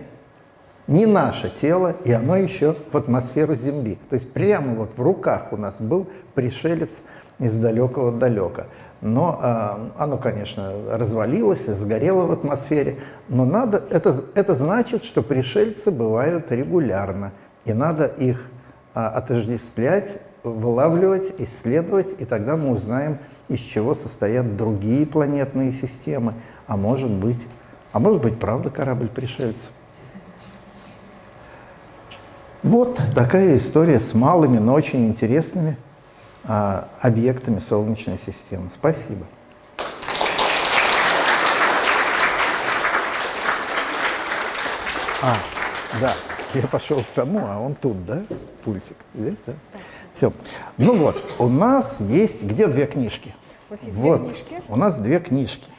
не наше тело, и оно еще в атмосферу Земли. То есть прямо вот в руках у нас был пришелец из далекого далека. Но э, оно, конечно, развалилось, сгорело в атмосфере. Но надо, это, это значит, что пришельцы бывают регулярно. И надо их э, отождествлять, вылавливать, исследовать, и тогда мы узнаем, из чего состоят другие планетные системы. А может быть, а может быть, правда корабль пришельцев. Вот такая история с малыми, но очень интересными а, объектами Солнечной системы. Спасибо. А, да, я пошел к тому, а он тут, да, пультик, здесь, да? Все. Ну вот, у нас есть, где две книжки? Есть вот, две книжки. у нас две книжки.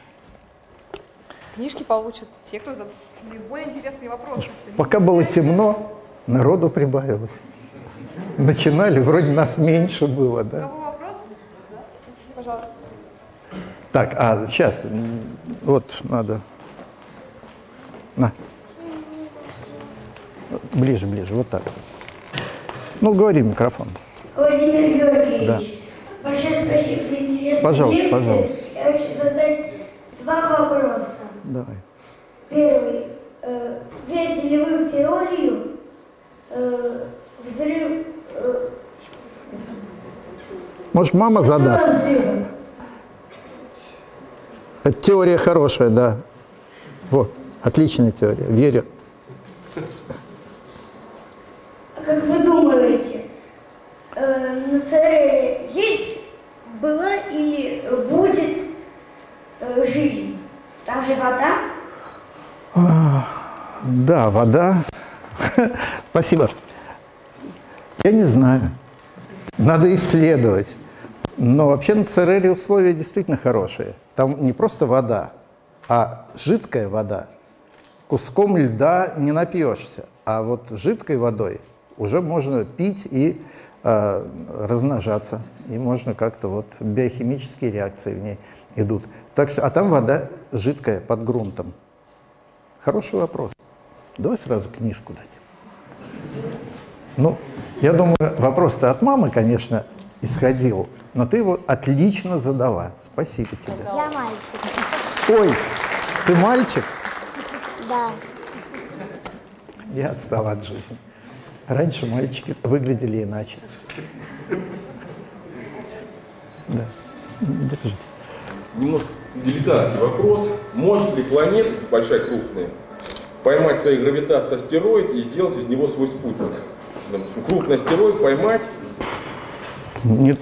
Книжки получат те, кто задал наиболее интересные вопросы. Пока было темно, народу прибавилось. Начинали, вроде нас меньше было, да. кого вопрос? Да? Пожалуйста. Так, а сейчас, вот надо. На. Ближе, ближе, вот так. Ну, говори в микрофон. Владимир Георгиевич, Да. большое спасибо за интересную Пожалуйста, лекцию. пожалуйста. Я хочу задать два вопроса. Давай. Первый. Э, верите ли вы в теорию взрыв... Может, мама задаст? Это теория хорошая, да. Вот, отличная теория, верю. А как вы думаете, э, на ЦРЛ есть, была или будет э, жизнь? Там же вода? Да, вода. Спасибо. Я не знаю. Надо исследовать. Но вообще на ЦРР условия действительно хорошие. Там не просто вода, а жидкая вода. Куском льда не напьешься, а вот жидкой водой уже можно пить и э, размножаться. И можно как-то вот биохимические реакции в ней идут. Так что, а там вода жидкая под грунтом. Хороший вопрос. Давай сразу книжку дать. Ну, я думаю, вопрос-то от мамы, конечно, исходил, но ты его отлично задала. Спасибо тебе. Я мальчик. Ой, ты мальчик? Да. Я отстал от жизни. Раньше мальчики выглядели иначе. Да. Держите. Немножко дилетантский вопрос. Может ли планета, большая крупная, поймать своей гравитацией астероид и сделать из него свой спутник? Допустим, крупный астероид поймать, Не,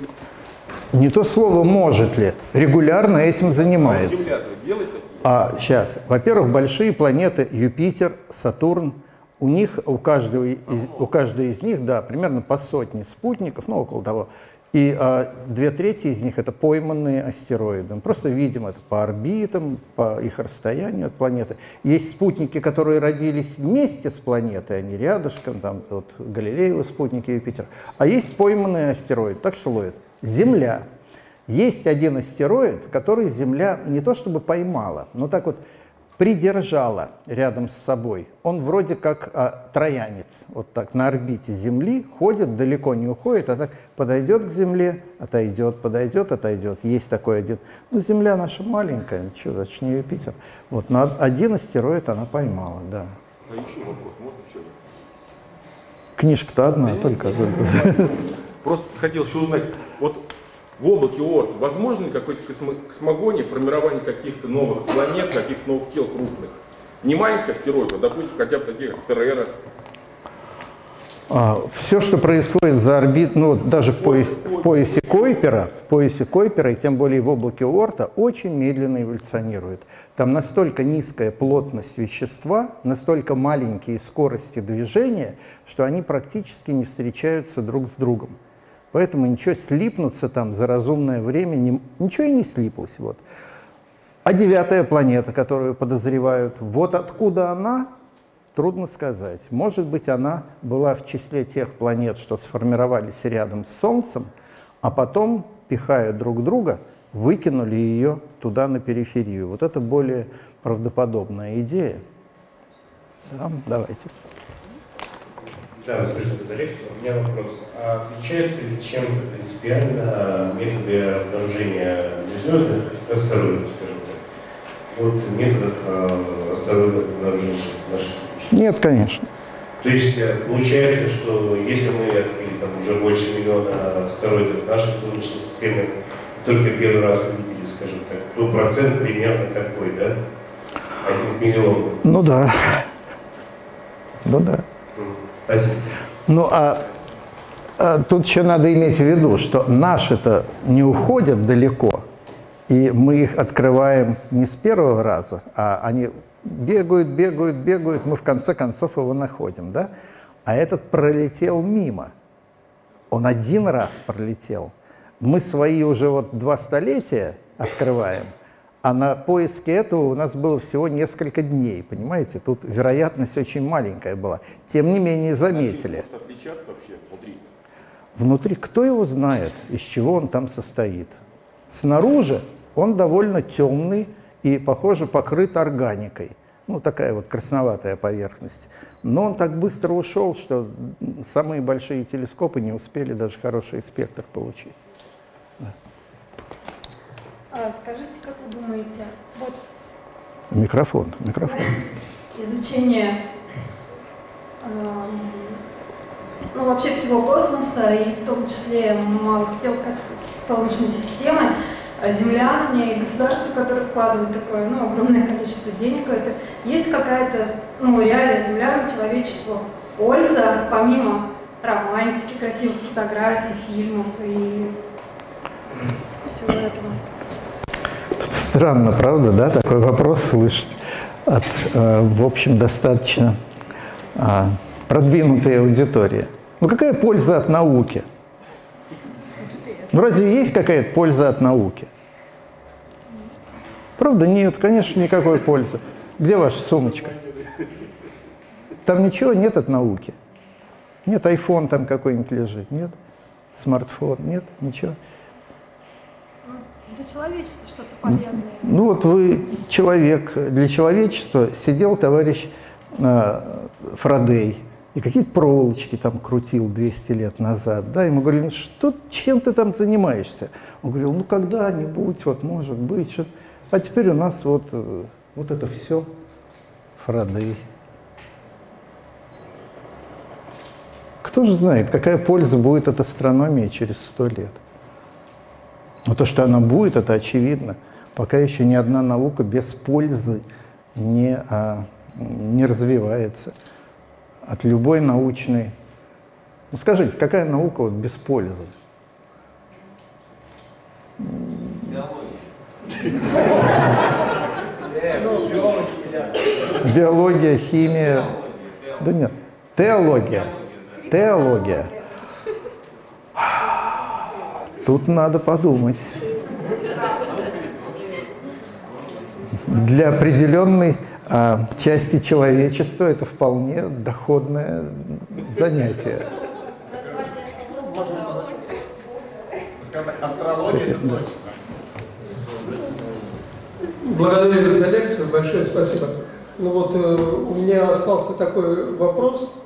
не то слово «может ли», регулярно этим занимается. Такие? А сейчас, во-первых, большие планеты Юпитер, Сатурн, у них, у каждого из, у каждой из них, да, примерно по сотне спутников, ну, около того. И а, две трети из них это пойманные астероиды. Мы просто видим это по орбитам, по их расстоянию от планеты. Есть спутники, которые родились вместе с планетой, они рядышком, там вот Галилеевы спутники Юпитера. А есть пойманные астероиды, так что ловят. Земля. Есть один астероид, который Земля не то чтобы поймала, но так вот придержала рядом с собой. Он вроде как а, троянец, вот так на орбите Земли ходит, далеко не уходит, а так подойдет к Земле, отойдет, подойдет, отойдет. Есть такой один. Ну, Земля наша маленькая, ничего, значит, не Юпитер. Вот, но один астероид она поймала, да. А еще вопрос, можно еще? Книжка-то одна только. Просто хотел еще узнать, вот в облаке Оорт возможно ли какой-то космо- космогония, формирование каких-то новых планет, каких-то новых тел крупных? Не маленьких астероидов, а, допустим, хотя бы таких, как Церера. все, что происходит за орбит, ну даже в поясе, в поясе Койпера, в поясе Койпера и тем более в облаке Оорта, очень медленно эволюционирует. Там настолько низкая плотность вещества, настолько маленькие скорости движения, что они практически не встречаются друг с другом. Поэтому ничего слипнуться там за разумное время, не- ничего и не слиплось. Вот. А девятая планета, которую подозревают, вот откуда она, трудно сказать. Может быть, она была в числе тех планет, что сформировались рядом с Солнцем, а потом, пихая друг друга, выкинули ее туда на периферию. Вот это более правдоподобная идея. Да, давайте. Да, спасибо за лекцию. У меня вопрос. А отличаются ли чем-то принципиально методы обнаружения звездных астероидов, скажем так, от методов э, астероидов обнаружения Солнечной? Нет, конечно. То есть э, получается, что если мы открыли там уже больше миллиона астероидов нашей Солнечной системы, только первый раз увидели, скажем так, то процент примерно такой, да? Один к миллиону. Ну да. Ну да. Спасибо. Ну а, а тут еще надо иметь в виду, что наши-то не уходят далеко, и мы их открываем не с первого раза, а они бегают, бегают, бегают, мы в конце концов его находим, да? А этот пролетел мимо. Он один раз пролетел. Мы свои уже вот два столетия открываем, а на поиске этого у нас было всего несколько дней, понимаете? Тут вероятность очень маленькая была. Тем не менее заметили. Может отличаться вообще внутри? Внутри кто его знает, из чего он там состоит. Снаружи он довольно темный и, похоже, покрыт органикой. Ну, такая вот красноватая поверхность. Но он так быстро ушел, что самые большие телескопы не успели даже хороший спектр получить. А, Скажите, как вы думаете, вот Микрофон, микрофон. изучение эм, ну, вообще всего космоса, и в том числе малых тел Солнечной системы, а земляне и государства, которые вкладывают такое ну, огромное количество денег это, есть какая-то ну, реальная землянам, человечеству польза, помимо романтики, красивых фотографий, фильмов и всего этого? Странно, правда, да, такой вопрос слышать от, э, в общем, достаточно а, продвинутой аудитории. Ну какая польза от науки? Ну разве есть какая-то польза от науки? Правда, нет, конечно, никакой пользы. Где ваша сумочка? Там ничего нет от науки. Нет, iPhone там какой-нибудь лежит, нет? Смартфон, нет, ничего. Для человечества что-то полезное. Ну вот вы человек, для человечества сидел товарищ э, Фрадей и какие-то проволочки там крутил 200 лет назад, да, ему говорили, ну что, чем ты там занимаешься? Он говорил, ну когда-нибудь, вот может быть, что а теперь у нас вот, э, вот это все Фрадей. Кто же знает, какая польза будет от астрономии через сто лет? Но то, что она будет, это очевидно. Пока еще ни одна наука без пользы не, а, не развивается. От любой научной... Ну скажите, какая наука вот без пользы? Биология, химия. Да нет, теология. Теология. Тут надо подумать. Для определенной а, части человечества это вполне доходное занятие. Благодарю за лекцию, большое спасибо. Ну вот э, у меня остался такой вопрос,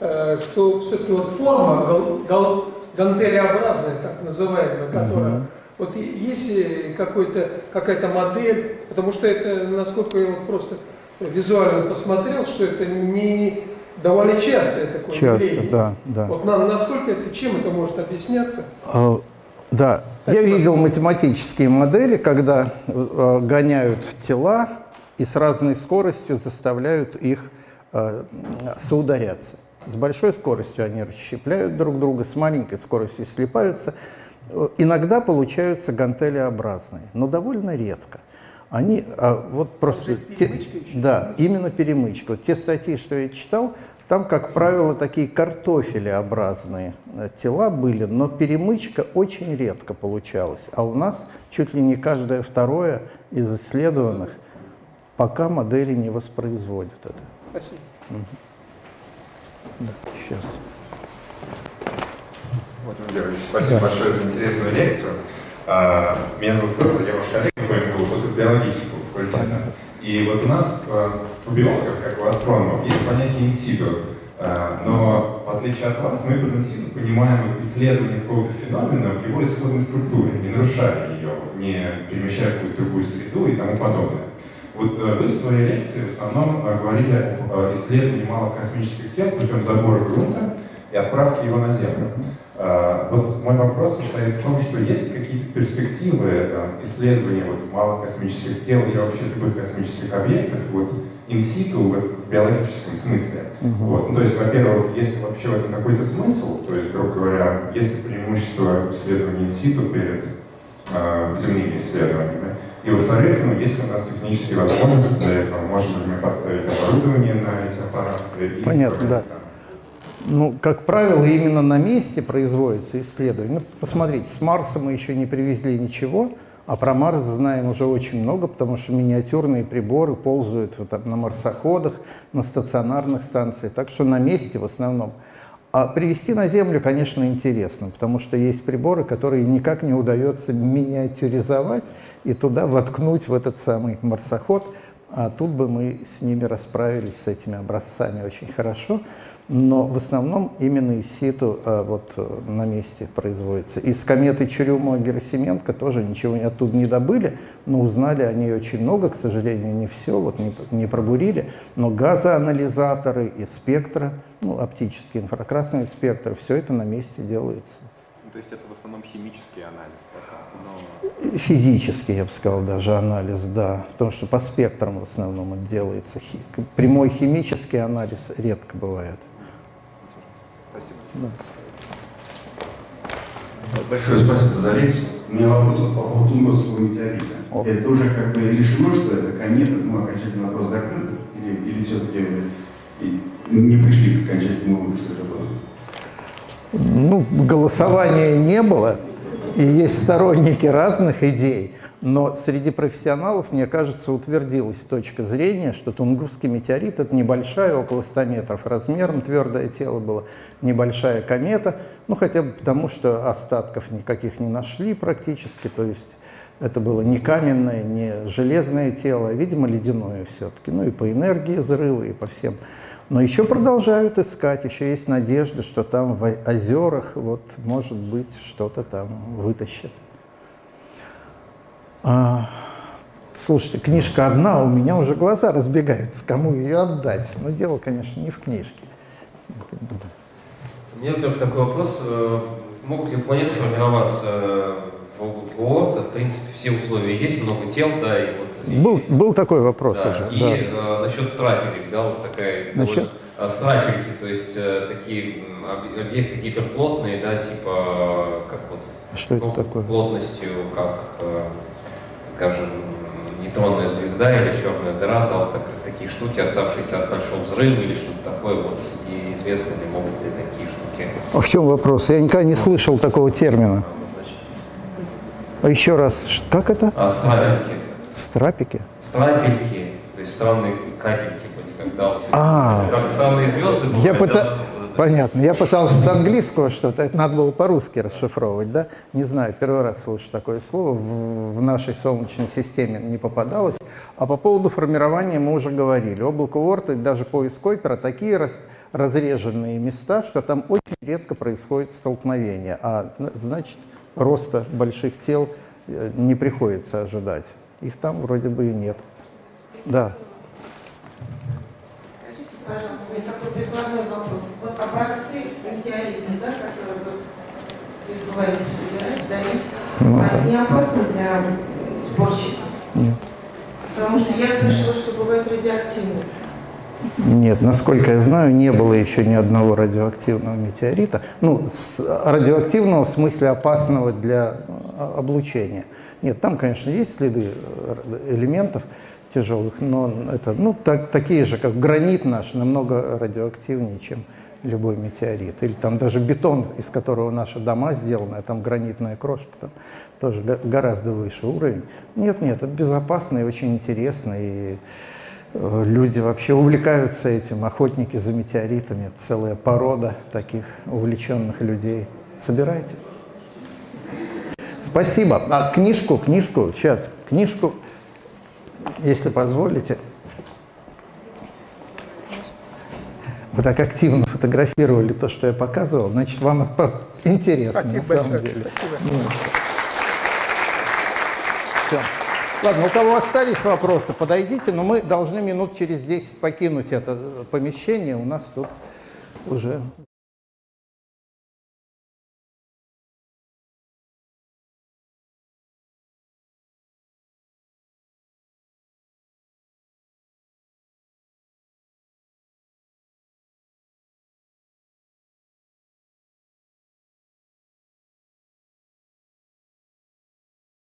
э, что все-таки вот форма гал, гал- гантелеобразная, так называемая, которая, вот и- есть какой-то, какая-то модель, потому что это, насколько я вот просто визуально посмотрел, что это не довольно частое такое Часто, явление. да, да. Вот на- насколько это, чем это может объясняться? А, Да, я видел математические модели, когда э, гоняют тела и с разной скоростью заставляют их э, соударяться. С большой скоростью они расщепляют друг друга, с маленькой скоростью слипаются. Иногда получаются гантелеобразные, но довольно редко. Они а, вот просто те- да, именно перемычка. Вот те статьи, что я читал, там, как правило, такие картофелеобразные э, тела были, но перемычка очень редко получалась. А у нас чуть ли не каждое второе из исследованных пока модели не воспроизводят это. Спасибо. Сейчас. Владимир Георгиевич, спасибо большое за интересную лекцию. А, Меня зовут Петр, я ваш коллега по МГУ, вот из биологического факультета. И вот у нас э, у биологов, как у астрономов, есть понятие инситу. А, Но в отличие от вас, мы под инситу понимаем исследование какого-то феномена в его исходной структуре, не нарушая ее, не перемещая в какую-то другую среду и тому подобное. Вот э, вы в своей лекции в основном э, говорили об э, исследовании малых космических тел путем забора грунта и отправки его на Землю. Вот мой вопрос состоит в том, что есть ли какие-то перспективы исследования вот малых космических тел или вообще любых космических объектов вот инситу вот, в биологическом смысле. Вот. Ну, то есть, во-первых, есть ли вообще в этом какой-то смысл, то есть, грубо говоря, есть ли преимущество исследования инситу перед э, земными исследованиями. И во-вторых, ну, есть у нас технические возможности для этого, можем ли мы поставить оборудование на эти аппараты. и Понятно, да. там Ну, как правило, именно на месте производится исследование. Ну, посмотрите, с Марса мы еще не привезли ничего, а про Марс знаем уже очень много, потому что миниатюрные приборы ползают вот там на марсоходах, на стационарных станциях. Так что на месте в основном. А привезти на Землю, конечно, интересно, потому что есть приборы, которые никак не удается миниатюризовать и туда воткнуть в этот самый марсоход. А тут бы мы с ними расправились, с этими образцами очень хорошо. Но в основном именно из ситу а, вот э, на месте производится. Из кометы Чурюмова-Герасименко тоже ничего оттуда не добыли, но узнали о ней очень много, к сожалению, не все, вот не, не пробурили. Но газоанализаторы и спектра, ну, оптический инфракрасный спектр, все это на месте делается. Ну, То есть это в основном химический анализ пока. Но Физический, я бы сказал, даже анализ, да. Потому что по спектрам в основном это делается. Хи- Прямой химический анализ редко бывает. Большое спасибо за лекцию. У меня вопрос по поводу Тунгусского метеорита. О. Это уже как бы решено, что это комета, ну, окончательный вопрос закрыт, или, или все-таки не пришли к окончательному выводу, что это было? Ну, голосования не было, и есть сторонники разных идей, но среди профессионалов, мне кажется, утвердилась точка зрения, что Тунгусский метеорит – это небольшая, около 100 метров размером, твердое тело было, небольшая комета, ну, хотя бы потому, что остатков никаких не нашли практически, то есть это было не каменное, не железное тело, а, видимо, ледяное все-таки, ну и по энергии взрыва, и по всем. Но еще продолжают искать, еще есть надежда, что там в озерах, вот, может быть, что-то там вытащат. А, слушайте, книжка одна, у меня уже глаза разбегаются, кому ее отдать. Но дело, конечно, не в книжке. У меня, во-первых, такой вопрос. Э, Могут ли планеты формироваться в облаке Оорта? В принципе, все условия есть, много тел, да, и вот... и- Был, был такой вопрос да, уже. и да. э, насчет страпелек, да, вот такая... Насчет? а, страпельки, то есть э, такие объекты гиперплотные, да, типа, э, как вот... Что это ну, такое? Плотностью, как, э, скажем, нейтронная звезда или черная дыра, да, вот так- такие штуки, оставшиеся от большого взрыва или что-то такое, вот, и известно ли, могут ли такие штуки А в чем вопрос? Я никогда не слышал такого термина. А еще раз, как это? А, страпельки. Страпики? Страпельки, то есть странные капельки, вроде когда вот, А. как странные звезды Я бывают, пыта- да, вот это. Понятно. Я пытался с английского что-то, это надо было по-русски расшифровывать, да? Не знаю, первый раз слышу такое слово, в, в нашей Солнечной системе не попадалось. А по поводу формирования мы уже говорили. Облако Уорта, даже поиск Койпера, такие раз- разреженные места, что там очень редко происходит столкновение. А н- значит, роста больших тел э, не приходится ожидать. Их там вроде бы и нет. Да. Пожалуйста, у меня такой прикладной вопрос. Вот образцы метеоритные, да, которые вы призываете собирать, дарить, Ну, они не да. опасны для сборщиков? Нет. Потому что я слышала, что бывают радиоактивные. Нет, насколько я знаю, не было еще ни одного радиоактивного метеорита. Ну, с- радиоактивного в смысле опасного для э, облучения. Нет, там, конечно, есть следы э, элементов тяжелых, но это, ну, так, такие же, как гранит наш, намного радиоактивнее, чем любой метеорит. Или там даже бетон, из которого наши дома сделаны, а там гранитная крошка, там тоже гораздо выше уровень. Нет, нет, это безопасно и очень интересно, и э, люди вообще увлекаются этим, охотники за метеоритами, целая порода таких увлеченных людей. Собирайте. Спасибо. А книжку, книжку, сейчас, книжку, если позволите. Вы так активно фотографировали то, что я показывал, значит, вам это интересно Спасибо на самом большое. деле. Спасибо. Ну, всё. Ладно, у кого остались вопросы, подойдите, но мы должны минут через 10 покинуть это помещение. У нас тут уже